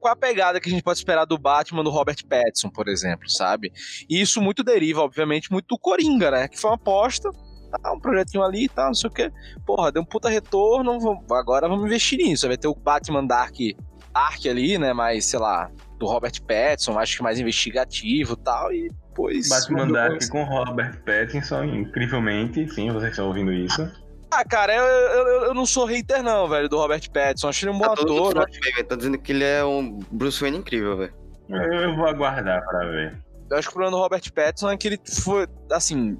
qual a pegada que a gente pode esperar do Batman do Robert Pattinson, por exemplo, sabe? E isso muito deriva, obviamente, muito do Coringa, né? Que foi uma aposta, tá, um projetinho ali e tal, não sei o que. Porra, deu um puta retorno, vamos, agora vamos investir nisso. Vai ter o Batman Dark, Dark ali, né? Mais, sei lá, do Robert Pattinson, acho que mais investigativo e tal, e depois... Batman Dark com Robert Pattinson, incrivelmente, sim, vocês estão ouvindo isso. Ah, cara, eu, eu, eu, não sou hater não, velho, do Robert Pattinson. Acho ele um bom tá ator. Né? Tá dizendo que ele é um Bruce Wayne incrível, velho. Eu vou aguardar pra ver. Eu acho que o problema do Robert Pattinson é que ele foi, assim,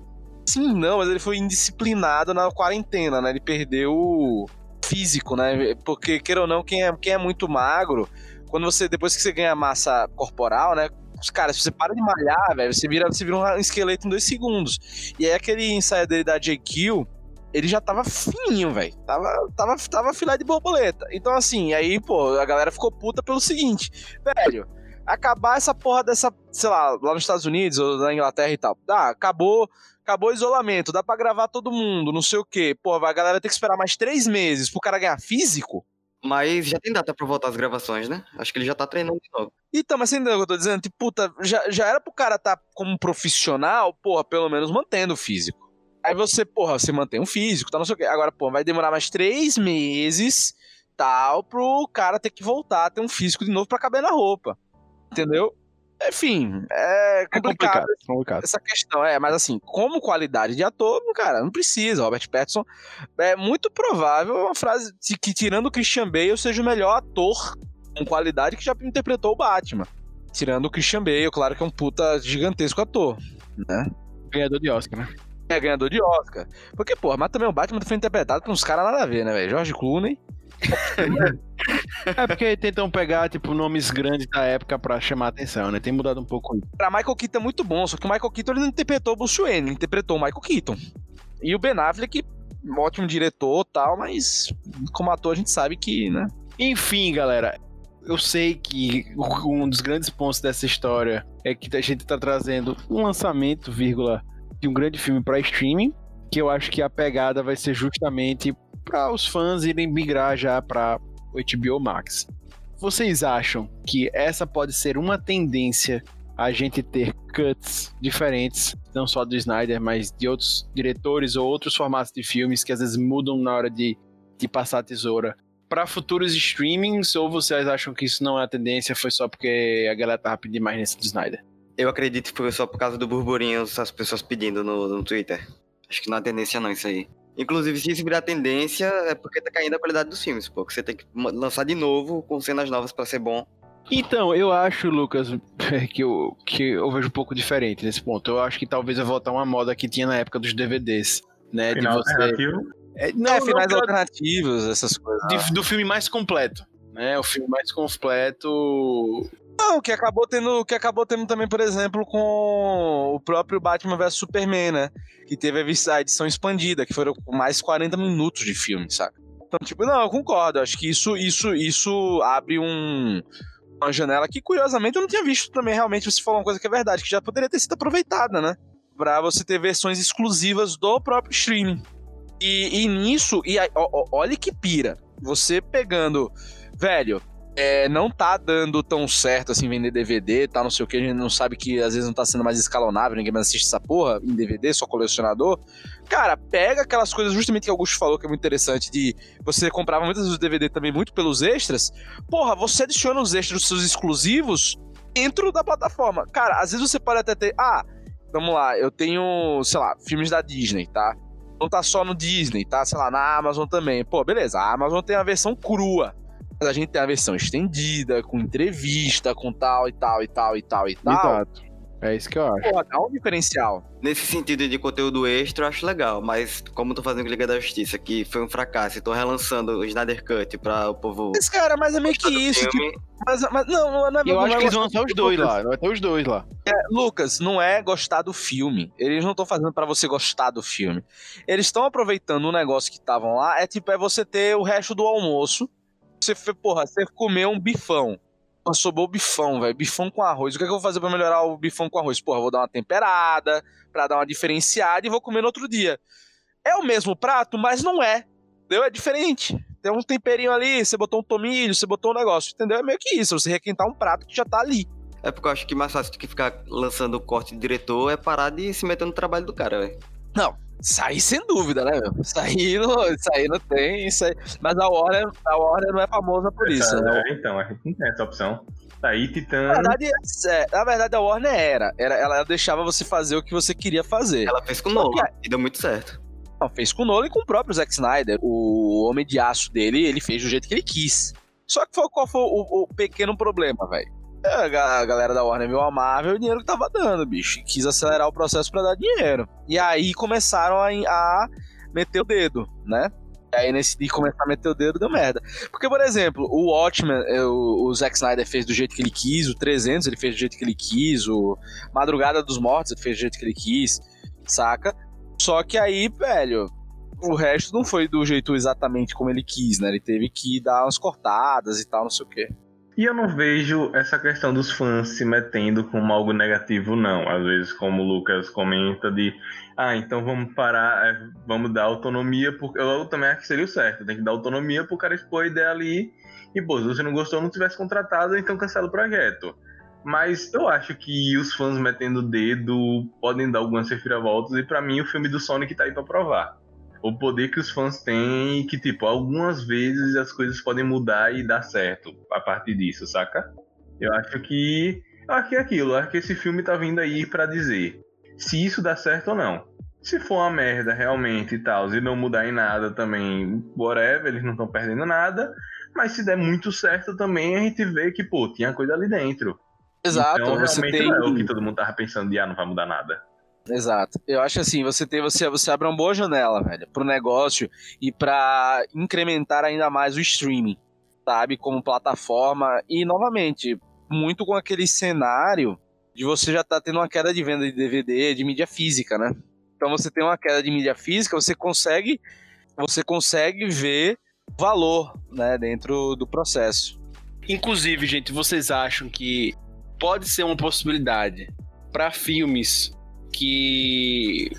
Sim, não, mas ele foi indisciplinado na quarentena, né? Ele perdeu o físico, né? Porque, queira ou não, quem é, quem é muito magro, quando você, depois que você ganha massa corporal, né? Cara, se você para de malhar, velho, você vira, você vira um esqueleto em dois segundos. E aí aquele ensaio dele da JQ, ele já tava fininho, velho. Tava, tava, tava filé de borboleta. Então, assim, aí, pô, a galera ficou puta pelo seguinte, velho, acabar essa porra dessa, sei lá, lá nos Estados Unidos ou na Inglaterra e tal. Ah, acabou acabou o isolamento, dá para gravar todo mundo, não sei o quê. Pô, a galera ter que esperar mais três meses pro cara ganhar físico? Mas já tem data pra voltar as gravações, né? Acho que ele já tá treinando de novo. Então, mas você entendeu o que eu tô dizendo? Tipo, puta, já, já era pro cara tá como profissional, porra, pelo menos mantendo o físico. Aí você, porra, você mantém o físico, tá, não sei o quê. Agora, pô, vai demorar mais três meses, tal, pro cara ter que voltar a ter um físico de novo pra caber na roupa. Entendeu? Enfim, é complicado, é complicado, complicado, essa questão. É, mas assim, como qualidade de ator, cara, não precisa. Robert Pattinson é muito provável uma frase de que, tirando o Christian Bale, seja o melhor ator com qualidade que já interpretou o Batman. Tirando o Christian Bale, claro que é um puta gigantesco ator, né? Ganhador de Oscar, né? É, ganhador de Oscar. Porque, porra, mas também o Batman foi interpretado por uns caras nada a ver, né, velho? George Clooney. É porque tentam pegar, tipo, nomes grandes da época pra chamar a atenção, né? Tem mudado um pouco. Pra Michael Keaton é muito bom, só que o Michael Keaton ele não interpretou o Bruce Wayne, ele interpretou o Michael Keaton. E o Ben Affleck, ótimo diretor tal, mas como ator a gente sabe que, né? Enfim, galera, eu sei que um dos grandes pontos dessa história é que a gente tá trazendo um lançamento, vírgula, de um grande filme para streaming, que eu acho que a pegada vai ser justamente para os fãs irem migrar já para o HBO Max. Vocês acham que essa pode ser uma tendência a gente ter cuts diferentes, não só do Snyder, mas de outros diretores ou outros formatos de filmes que às vezes mudam na hora de, de passar a tesoura para futuros streamings? Ou vocês acham que isso não é a tendência, foi só porque a galera tava pedindo mais nesse do Snyder? Eu acredito que foi só por causa do burburinho, as pessoas pedindo no, no Twitter. Acho que não é tendência não isso aí. Inclusive, se isso virar tendência, é porque tá caindo a qualidade dos filmes, pô. Que você tem que lançar de novo com cenas novas para ser bom. Então, eu acho, Lucas, que eu, que eu vejo um pouco diferente nesse ponto. Eu acho que talvez vai voltar uma moda que tinha na época dos DVDs. né? Final de você. alternativo. É, Não, não, é, finais não, alternativos, essas coisas. de- do filme mais completo. Né? O filme mais completo. Não, que acabou tendo, que acabou tendo também, por exemplo, com o próprio Batman vs Superman, né? Que teve a edição expandida, que foram mais 40 minutos de filme, saca? Então, tipo, não, eu concordo. Acho que isso, isso, isso abre um, uma janela que, curiosamente, eu não tinha visto também. Realmente, você falou uma coisa que é verdade, que já poderia ter sido aproveitada, né? Pra você ter versões exclusivas do próprio streaming. E, e nisso, e aí, ó, ó, olha que pira. Você pegando, velho, é, não tá dando tão certo assim vender DVD, tá, não sei o que, a gente não sabe que às vezes não tá sendo mais escalonável, ninguém mais assiste essa porra em DVD, só colecionador. Cara, pega aquelas coisas justamente que o Augusto falou que é muito interessante, de você comprava muitas vezes o DVD também muito pelos extras. Porra, você adiciona os extras dos seus exclusivos dentro da plataforma. Cara, às vezes você pode até ter, ah, vamos lá, eu tenho, sei lá, filmes da Disney, tá? Não tá só no Disney, tá, sei lá, na Amazon também. Pô, beleza, a Amazon tem a versão crua. Mas a gente tem a versão estendida, com entrevista, com tal e tal e tal e tal e tal. Exato. É isso que eu acho. Pô, dá um diferencial. Nesse sentido de conteúdo extra, eu acho legal, mas como eu tô fazendo com Liga da Justiça, que foi um fracasso, e tô relançando o Snyder Cut pra o povo. Mas, cara, mas é meio que isso. Tipo, mas, mas não, não, é Eu não acho é que eles vão lançar os do dois lá. Vai ter os dois lá. É, Lucas, não é gostar do filme. Eles não estão fazendo pra você gostar do filme. Eles estão aproveitando um negócio que estavam lá. É tipo, é você ter o resto do almoço. Você, porra, você comer um bifão. Pô, Sobrou o bifão, velho. Bifão com arroz. O que, é que eu vou fazer pra melhorar o bifão com arroz? Porra, vou dar uma temperada, pra dar uma diferenciada e vou comer no outro dia. É o mesmo prato, mas não é. Entendeu? É diferente. Tem um temperinho ali, você botou um tomilho, você botou um negócio, entendeu? É meio que isso, você requentar um prato que já tá ali. É porque eu acho que mais fácil do que ficar lançando o corte de diretor é parar de se meter no trabalho do cara, velho. Isso aí sem dúvida, né, meu? Aí não, aí não tem, isso aí... Mas a Warner, a Warner não é famosa por isso, né? é, então, a gente não tem essa opção. Tá aí, Titã. Na verdade, é, na verdade, a Warner era. era ela deixava você fazer o que você queria fazer. Ela fez com o Nolan e deu muito certo. Não, fez com o Nolan e com o próprio Zack Snyder. O Homem de Aço dele, ele fez do jeito que ele quis. Só que foi, qual foi o, o pequeno problema, velho? A ga- a galera da Warner viu a Marvel o dinheiro que tava dando, bicho. E quis acelerar o processo pra dar dinheiro. E aí começaram a, a meter o dedo, né? E aí nesse de começar a meter o dedo deu merda. Porque, por exemplo, o Watchmen, eh, o, o Zack Snyder fez do jeito que ele quis, o 300 ele fez do jeito que ele quis, o Madrugada dos Mortos ele fez do jeito que ele quis, saca? Só que aí, velho, o resto não foi do jeito exatamente como ele quis, né? Ele teve que dar umas cortadas e tal, não sei o quê. E eu não vejo essa questão dos fãs se metendo como algo negativo, não. Às vezes, como o Lucas comenta, de ah, então vamos parar, é, vamos dar autonomia, porque eu também acho que seria o certo. Tem que dar autonomia pro cara expor a ideia ali. E, pô, se você não gostou, não tivesse contratado, então cancela o projeto. Mas eu acho que os fãs metendo o dedo podem dar algumas reviravoltas, e pra mim o filme do Sonic tá aí pra provar. O poder que os fãs têm e que, tipo, algumas vezes as coisas podem mudar e dar certo a partir disso, saca? Eu acho que. Eu acho que é aquilo, eu acho que esse filme tá vindo aí pra dizer se isso dá certo ou não. Se for uma merda realmente e tal, e não mudar em nada também, whatever, eles não estão perdendo nada. Mas se der muito certo também, a gente vê que, pô, tinha coisa ali dentro. Exato, então, realmente tem. não é o que todo mundo tava pensando de, ah, não vai mudar nada. Exato. Eu acho assim, você tem, você, você abre uma boa janela, velho, pro negócio e pra incrementar ainda mais o streaming, sabe, como plataforma e novamente, muito com aquele cenário de você já tá tendo uma queda de venda de DVD, de mídia física, né? Então você tem uma queda de mídia física, você consegue você consegue ver valor, né, dentro do processo. Inclusive, gente, vocês acham que pode ser uma possibilidade para filmes que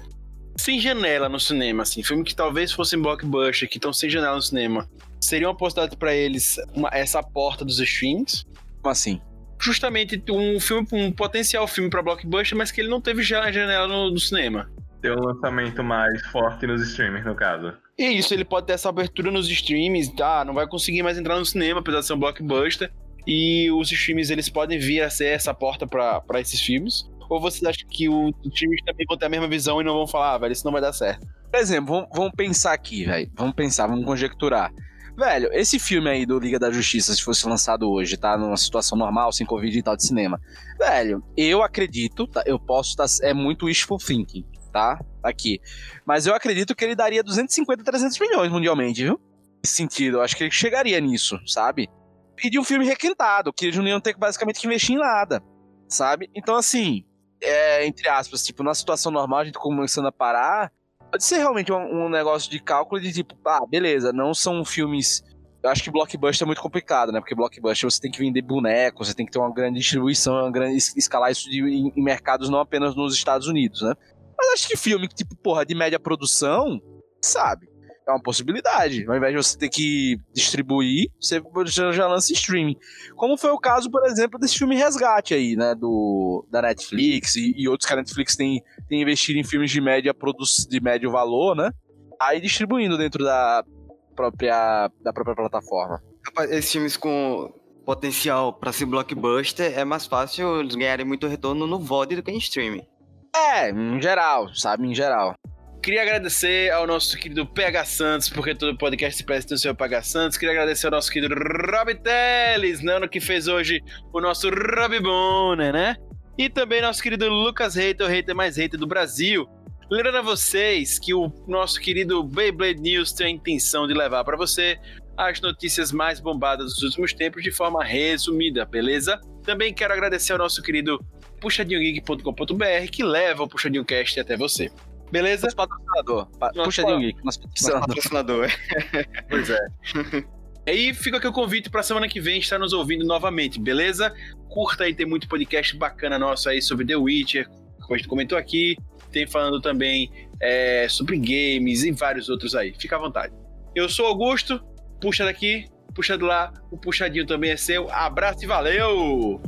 sem janela no cinema, assim, filme que talvez fossem blockbuster, que estão sem janela no cinema, seria uma possibilidade para eles uma- essa porta dos streams? Como assim? Justamente um filme, um potencial filme para blockbuster, mas que ele não teve já janela no, no cinema. Ter um lançamento mais forte nos streamers, no caso. E isso, ele pode ter essa abertura nos streams, tá? Não vai conseguir mais entrar no cinema, apesar de ser um blockbuster. E os streams, eles podem vir a ser essa porta pra esses filmes. Ou vocês acham que os times também vão ter a mesma visão e não vão falar, ah, velho, isso não vai dar certo? Por exemplo, vamos, vamos pensar aqui, velho. Vamos pensar, vamos conjecturar. Velho, esse filme aí do Liga da Justiça, se fosse lançado hoje, tá? Numa situação normal, sem Covid e tal de cinema. Velho, eu acredito, tá? Eu posso estar. é muito wishful thinking. tá? Aqui. Mas eu acredito que ele daria 250, 300 milhões mundialmente, viu? Nesse sentido, eu acho que ele chegaria nisso, sabe? E de um filme requentado, que eles não iam ter basicamente que investir em nada, sabe? Então, assim, é, entre aspas, tipo, na situação normal, a gente começando a parar, pode ser realmente um, um negócio de cálculo de tipo, ah, beleza, não são filmes eu acho que blockbuster é muito complicado, né? Porque blockbuster você tem que vender bonecos, você tem que ter uma grande distribuição, uma grande escalar isso de, em, em, mercados não apenas nos Estados Unidos, né? Mas acho que filme tipo, porra, de média produção, sabe? É uma possibilidade. Ao invés de você ter que distribuir, você já lança streaming. Como foi o caso, por exemplo, desse filme Resgate aí, né? Do, da Netflix e, e outros que a Netflix tem, tem investido em filmes de média de médio valor, né? Aí distribuindo dentro da, própria, da própria plataforma. Esses filmes com potencial para ser blockbuster é mais fácil eles ganharem muito retorno no VOD do que em streaming. É, em geral, sabe? Em geral. Queria agradecer ao nosso querido PH Santos, porque todo podcast se presta do seu PH Santos. Queria agradecer ao nosso querido Rob Teles, Nano, que fez hoje o nosso Rob Bonner, né? E também nosso querido Lucas Reiter, o hater mais hater do Brasil. Lembrando a vocês que o nosso querido Beyblade News tem a intenção de levar para você as notícias mais bombadas dos últimos tempos de forma resumida, beleza? Também quero agradecer ao nosso querido puxadinhogeek.com.br que leva o Puxadinho Cast até você. Beleza? Nosso patrocinador. Pa Puxadinho Geek, nosso patrocinador. pois é. Aí fica aqui o convite para semana que vem estar nos ouvindo novamente, beleza? Curta aí, tem muito podcast bacana nosso aí sobre The Witcher, como a gente comentou aqui tem falando também é, sobre games e vários outros aí. Fica à vontade. Eu sou Augusto, puxa daqui, puxa do lá, o puxadinho também é seu. Abraço e valeu!